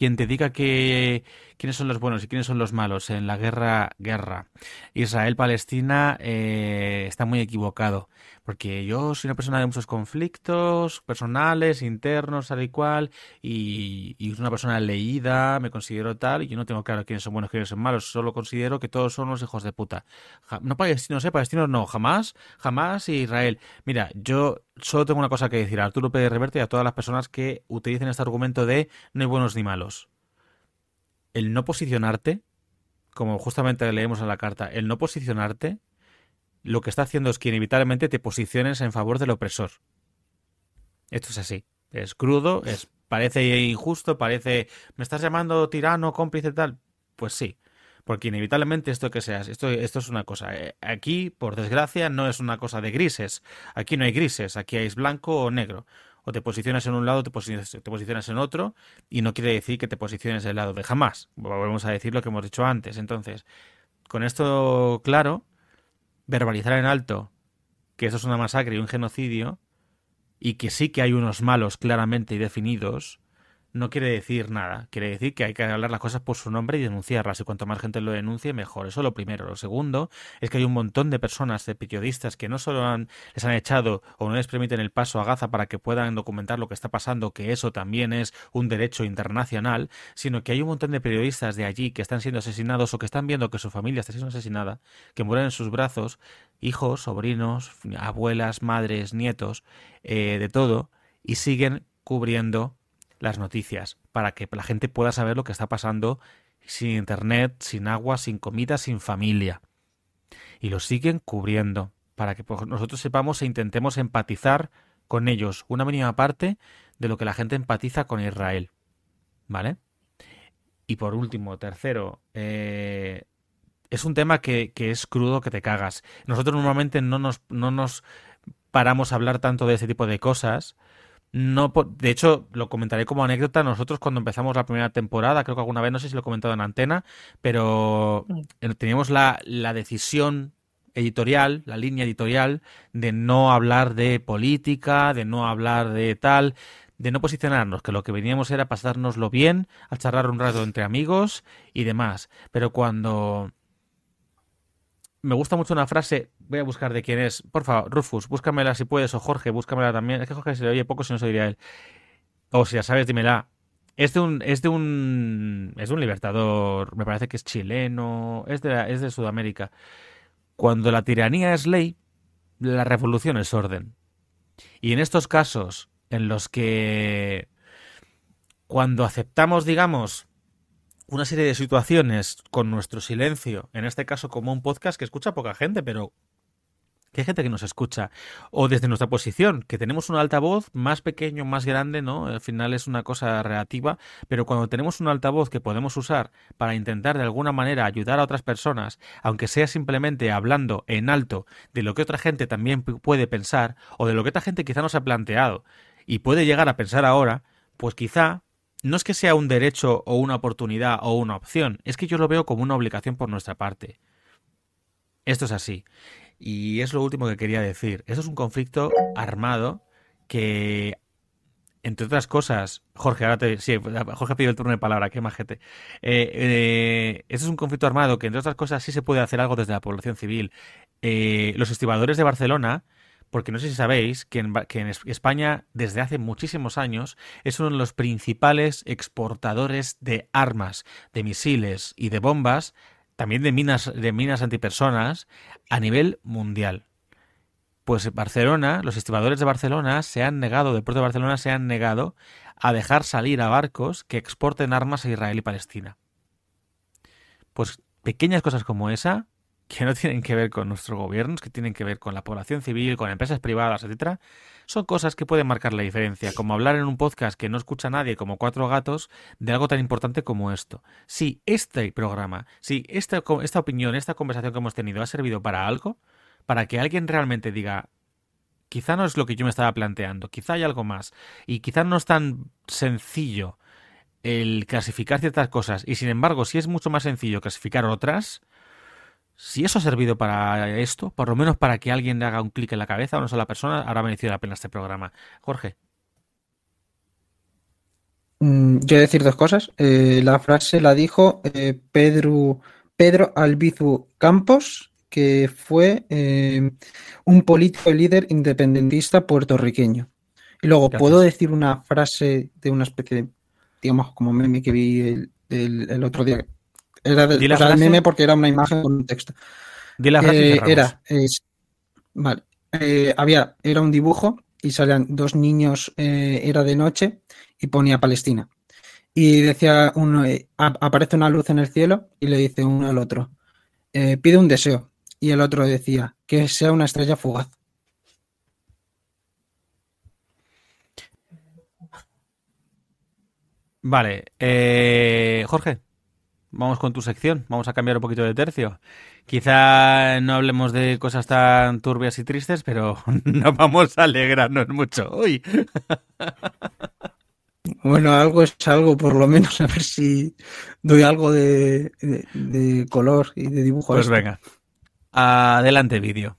quien te diga que quiénes son los buenos y quiénes son los malos en la guerra guerra. Israel-Palestina eh, está muy equivocado porque yo soy una persona de muchos conflictos personales internos tal y cual y, y una persona leída me considero tal y yo no tengo claro quiénes son buenos quiénes son malos solo considero que todos son los hijos de puta. No palestinos eh palestinos no jamás jamás Israel mira yo solo tengo una cosa que decir a Arturo Pérez Reverte y a todas las personas que utilicen este argumento de no hay buenos ni malos. El no posicionarte, como justamente leemos en la carta, el no posicionarte, lo que está haciendo es que inevitablemente te posiciones en favor del opresor. Esto es así. Es crudo, es parece injusto, parece me estás llamando tirano, cómplice tal. Pues sí, porque inevitablemente esto que seas, esto, esto es una cosa. Eh, aquí, por desgracia, no es una cosa de grises. Aquí no hay grises, aquí hay blanco o negro o te posicionas en un lado, te posicionas, te posicionas en otro, y no quiere decir que te posiciones del lado de jamás. Volvemos a decir lo que hemos dicho antes. Entonces, con esto claro, verbalizar en alto que esto es una masacre y un genocidio, y que sí que hay unos malos claramente definidos, no quiere decir nada. Quiere decir que hay que hablar las cosas por su nombre y denunciarlas. Y cuanto más gente lo denuncie, mejor. Eso es lo primero. Lo segundo es que hay un montón de personas, de periodistas, que no solo les han echado o no les permiten el paso a Gaza para que puedan documentar lo que está pasando, que eso también es un derecho internacional, sino que hay un montón de periodistas de allí que están siendo asesinados o que están viendo que su familia está siendo asesinada, que mueren en sus brazos, hijos, sobrinos, abuelas, madres, nietos, eh, de todo, y siguen cubriendo las noticias para que la gente pueda saber lo que está pasando sin internet, sin agua, sin comida, sin familia. Y lo siguen cubriendo para que pues, nosotros sepamos e intentemos empatizar con ellos, una mínima parte de lo que la gente empatiza con Israel. ¿Vale? Y por último, tercero, eh, es un tema que, que, es crudo que te cagas. Nosotros normalmente no nos, no nos paramos a hablar tanto de ese tipo de cosas, no, de hecho, lo comentaré como anécdota. Nosotros cuando empezamos la primera temporada, creo que alguna vez, no sé si lo he comentado en antena, pero mm. teníamos la, la decisión editorial, la línea editorial, de no hablar de política, de no hablar de tal, de no posicionarnos, que lo que veníamos era pasárnoslo bien, a charlar un rato entre amigos y demás. Pero cuando me gusta mucho una frase, voy a buscar de quién es. Por favor, Rufus, búscamela si puedes, o Jorge, búscamela también. Es que Jorge se le oye poco si no se diría él. O si ya sabes, dímela. Es de un, es de un, es un libertador, me parece que es chileno, es de, es de Sudamérica. Cuando la tiranía es ley, la revolución es orden. Y en estos casos, en los que cuando aceptamos, digamos, una serie de situaciones con nuestro silencio, en este caso como un podcast que escucha poca gente, pero que hay gente que nos escucha, o desde nuestra posición, que tenemos un altavoz más pequeño, más grande, ¿no? Al final es una cosa relativa, pero cuando tenemos un altavoz que podemos usar para intentar de alguna manera ayudar a otras personas, aunque sea simplemente hablando en alto de lo que otra gente también puede pensar, o de lo que otra gente quizá nos ha planteado, y puede llegar a pensar ahora, pues quizá no es que sea un derecho o una oportunidad o una opción, es que yo lo veo como una obligación por nuestra parte. Esto es así. Y es lo último que quería decir. Esto es un conflicto armado que, entre otras cosas, Jorge, ahora te. Sí, Jorge pidió el turno de palabra, qué majete. Eh, eh, esto es un conflicto armado que, entre otras cosas, sí se puede hacer algo desde la población civil. Eh, los estibadores de Barcelona porque no sé si sabéis que en, España desde hace muchísimos años es uno de los principales exportadores de armas, de misiles y de bombas, también de minas, de minas antipersonas a nivel mundial. Pues Barcelona, los estibadores de Barcelona se han negado, del puerto de Barcelona se han negado a dejar salir a barcos que exporten armas a Israel y Palestina. Pues pequeñas cosas como esa que no tienen que ver con nuestros gobiernos, que tienen que ver con la población civil, con empresas privadas, etcétera, son cosas que pueden marcar la diferencia, como hablar en un podcast que no escucha nadie, como cuatro gatos, de algo tan importante como esto. Si este programa, si esta, esta opinión, esta conversación que hemos tenido ha servido para algo, para que alguien realmente diga, quizá no es lo que yo me estaba planteando, quizá hay algo más, y quizá no es tan sencillo el clasificar ciertas cosas, y sin embargo, si es mucho más sencillo clasificar otras, si eso ha servido para esto, por lo menos para que alguien le haga un clic en la cabeza a una sola persona, habrá merecido la pena este programa. Jorge. Mm, yo decir dos cosas. Eh, la frase la dijo eh, Pedro, Pedro Albizu Campos, que fue eh, un político y líder independentista puertorriqueño. Y luego, ¿puedo decir una frase de una especie de, digamos, como meme que vi el otro día? Era de, meme porque era una imagen con un texto. Eh, era, vale, eh, había, era un dibujo y salían dos niños, eh, era de noche y ponía Palestina. Y decía uno, aparece una luz en el cielo y le dice uno al otro, pide un deseo. Y el otro decía, que sea una estrella fugaz. Vale, Jorge. Vamos con tu sección, vamos a cambiar un poquito de tercio. Quizá no hablemos de cosas tan turbias y tristes, pero no vamos a alegrarnos mucho hoy. Bueno, algo es algo, por lo menos, a ver si doy algo de, color y de dibujo. Pues venga, adelante vídeo.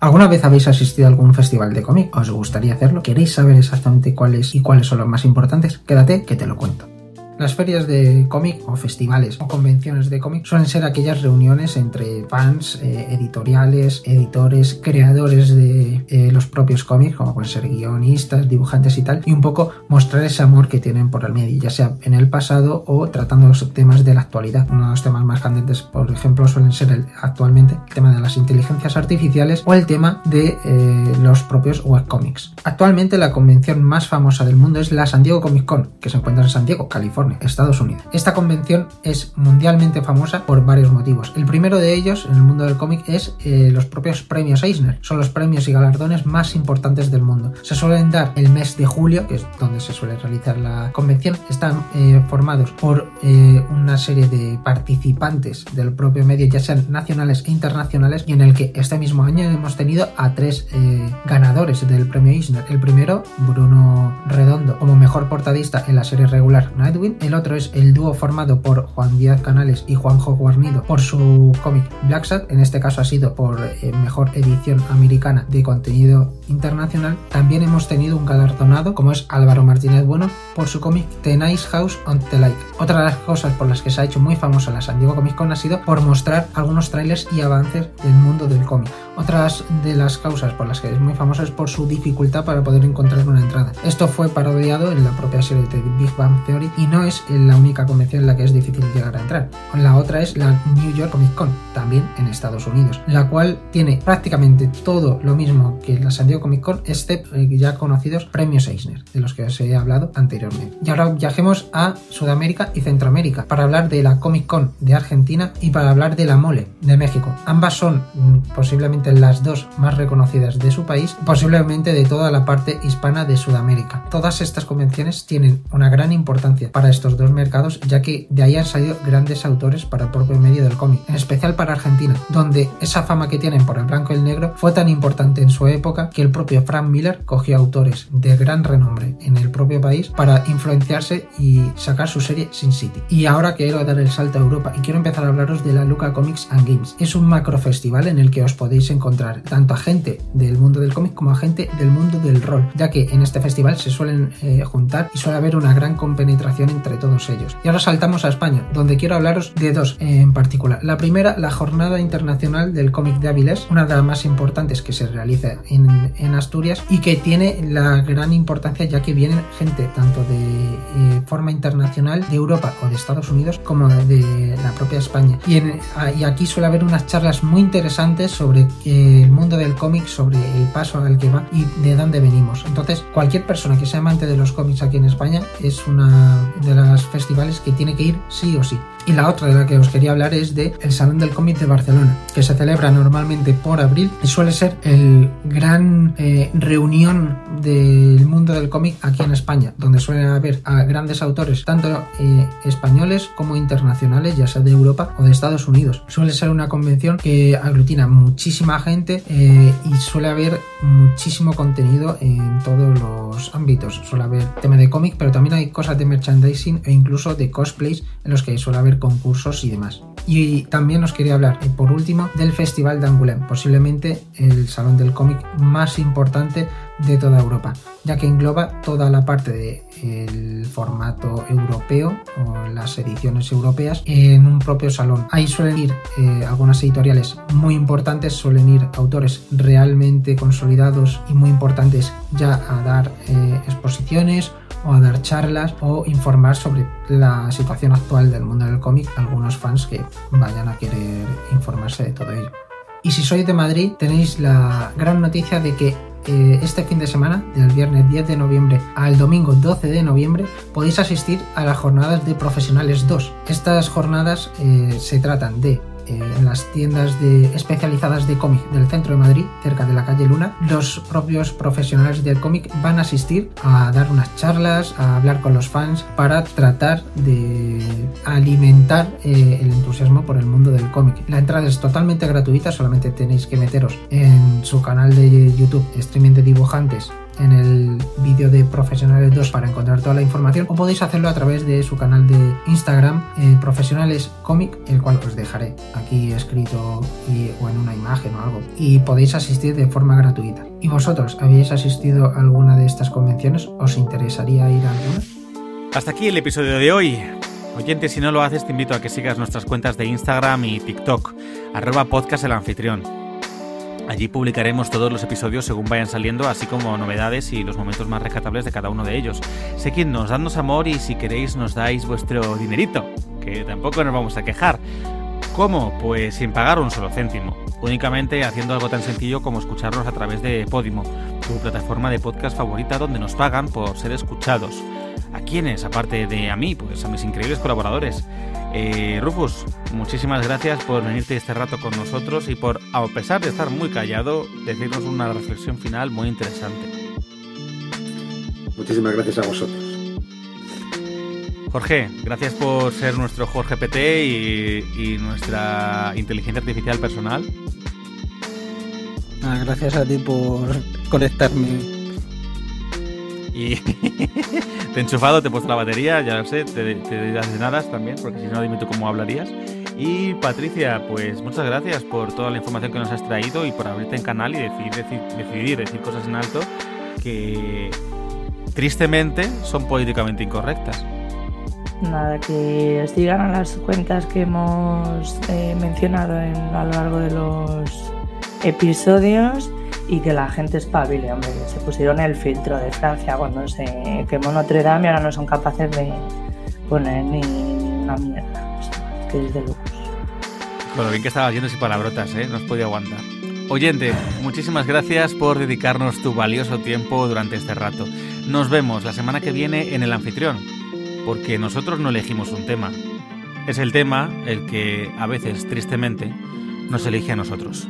¿Alguna vez habéis asistido a algún festival de cómic? ¿Os gustaría hacerlo? ¿Queréis saber exactamente cuáles y cuáles son los más importantes? Quédate que te lo cuento. Las ferias de cómic o festivales o convenciones de cómic suelen ser aquellas reuniones entre fans, eh, editoriales, editores, creadores de eh, los propios cómics, como pueden ser guionistas, dibujantes y tal, y un poco mostrar ese amor que tienen por el medio, ya sea en el pasado o tratando los temas de la actualidad. Uno de los temas más candentes, por ejemplo, suelen ser actualmente el tema de las inteligencias artificiales o el tema de eh, los propios webcomics. Actualmente la convención más famosa del mundo es la San Diego Comic Con, que se encuentra en San Diego, California Estados Unidos. Esta convención es mundialmente famosa por varios motivos. El primero de ellos en el mundo del cómic es eh, los propios premios Eisner. Son los premios y galardones más importantes del mundo. Se suelen dar el mes de julio, que es donde se suele realizar la convención. Están eh, formados por eh, una serie de participantes del propio medio, ya sean nacionales e internacionales, y en el que este mismo año hemos tenido a tres ganadores del premio Eisner. El primero, Bruno Redondo, como mejor portadista en la serie regular Nightwing el otro es el dúo formado por Juan Díaz Canales y Juanjo Guarnido por su cómic Black Sat, en este caso ha sido por eh, mejor edición americana de contenido internacional. También hemos tenido un galardonado como es Álvaro Martínez Bueno por su cómic The Nice House on the Lake. Otra de las cosas por las que se ha hecho muy famosa la San Diego Comic Con ha sido por mostrar algunos trailers y avances del mundo del cómic. Otras de las causas por las que es muy famosa es por su dificultad para poder encontrar una entrada. Esto fue parodiado en la propia serie de Big Bang Theory y no es la única convención en la que es difícil llegar a entrar. La otra es la New York Comic Con, también en Estados Unidos, la cual tiene prácticamente todo lo mismo que la San Diego Comic Con, excepto ya conocidos premios Eisner, de los que os he hablado anteriormente. Y ahora viajemos a Sudamérica y Centroamérica para hablar de la Comic Con de Argentina y para hablar de la Mole de México. Ambas son mm, posiblemente las dos más reconocidas de su país, posiblemente de toda la parte hispana de Sudamérica. Todas estas convenciones tienen una gran importancia para estos dos mercados, ya que de ahí han salido grandes autores para el propio medio del cómic, en especial para Argentina, donde esa fama que tienen por el blanco y el negro fue tan importante en su época que el propio Frank Miller cogió autores de gran renombre en el propio país para influenciarse y sacar su serie Sin City. Y ahora quiero dar el salto a Europa y quiero empezar a hablaros de la Luca Comics and Games. Es un macro festival en el que os podéis encontrar tanto a gente del mundo del cómic como a gente del mundo del rol, ya que en este festival se suelen eh, juntar y suele haber una gran compenetración entre todos ellos. Y ahora saltamos a España, donde quiero hablaros de dos en particular. La primera, la Jornada Internacional del Cómic de Avilés, una de las más importantes que se realiza en, en Asturias y que tiene la gran importancia ya que viene gente tanto de eh, forma internacional de Europa o de Estados Unidos como de la propia España. Y aquí suele haber unas charlas muy interesantes sobre eh, el mundo del cómic, sobre el paso al que va y de dónde venimos. Entonces, cualquier persona que sea amante de los cómics aquí en España es una de las festivales que tiene que ir sí o sí. Y la otra de la que os quería hablar es de el Salón del Cómic de Barcelona, que se celebra normalmente por abril y suele ser el gran eh, reunión del mundo del cómic aquí en España, donde suelen haber a grandes autores, tanto eh, españoles como internacionales, ya sea de Europa o de Estados Unidos. Suele ser una convención que aglutina muchísima gente eh, y suele haber muchísimo contenido en todos los ámbitos. Suele haber tema de cómic, pero también hay cosas de merchandising e incluso de cosplays en los que suele haber concursos y demás. Y también os quería hablar, y por último, del Festival de Angoulême, posiblemente el salón del cómic más importante de toda Europa, ya que engloba toda la parte del formato europeo o las ediciones europeas en un propio salón. Ahí suelen ir eh, algunas editoriales muy importantes, suelen ir autores realmente consolidados y muy importantes ya a dar eh, exposiciones o a dar charlas o informar sobre la situación actual del mundo del cómic a algunos fans que vayan a querer informarse de todo ello. Y si sois de Madrid, tenéis la gran noticia de que eh, este fin de semana, del viernes 10 de noviembre al domingo 12 de noviembre, podéis asistir a las jornadas de Profesionales 2. Estas jornadas eh, se tratan de en las tiendas de, especializadas de cómic del centro de Madrid, cerca de la calle Luna, los propios profesionales del cómic van a asistir a dar unas charlas, a hablar con los fans para tratar de alimentar eh, el entusiasmo por el mundo del cómic. La entrada es totalmente gratuita, solamente tenéis que meteros en su canal de YouTube, streaming de dibujantes en el vídeo de Profesionales 2 para encontrar toda la información o podéis hacerlo a través de su canal de Instagram eh, Profesionales Comic, el cual os dejaré aquí escrito o en una imagen o algo. Y podéis asistir de forma gratuita. ¿Y vosotros habéis asistido a alguna de estas convenciones? ¿Os interesaría ir a alguna? Hasta aquí el episodio de hoy. Oyente, si no lo haces, te invito a que sigas nuestras cuentas de Instagram y TikTok, arroba podcast el anfitrión. Allí publicaremos todos los episodios según vayan saliendo, así como novedades y los momentos más rescatables de cada uno de ellos. Seguidnos, dadnos amor y si queréis nos dais vuestro dinerito, que tampoco nos vamos a quejar. ¿Cómo? Pues sin pagar un solo céntimo, únicamente haciendo algo tan sencillo como escucharnos a través de Podimo, tu plataforma de podcast favorita donde nos pagan por ser escuchados. ¿A quiénes? Aparte de a mí, pues a mis increíbles colaboradores. Eh, Rufus, muchísimas gracias por venirte este rato con nosotros y por, a pesar de estar muy callado, decirnos una reflexión final muy interesante. Muchísimas gracias a vosotros. Jorge, gracias por ser nuestro Jorge PT y, y nuestra inteligencia artificial personal. Ah, gracias a ti por conectarme. Y te he enchufado, te he puesto la batería, ya lo sé, te, te de nada también, porque si no, dime cómo hablarías. Y Patricia, pues muchas gracias por toda la información que nos has traído y por abrirte en canal y decidir, decir, decidir decir cosas en alto que tristemente son políticamente incorrectas. Nada, que sigan a las cuentas que hemos eh, mencionado en, a lo largo de los episodios y que la gente espabile, hombre, se pusieron el filtro de Francia cuando se quemó Notre Dame y ahora no son capaces de poner ni una mierda. O sea, que es de locos. Con lo bien que estabas yendo sin palabrotas, ¿eh? No has podido aguantar. Oyente, muchísimas gracias por dedicarnos tu valioso tiempo durante este rato. Nos vemos la semana que viene en el anfitrión, porque nosotros no elegimos un tema. Es el tema el que a veces, tristemente, nos elige a nosotros.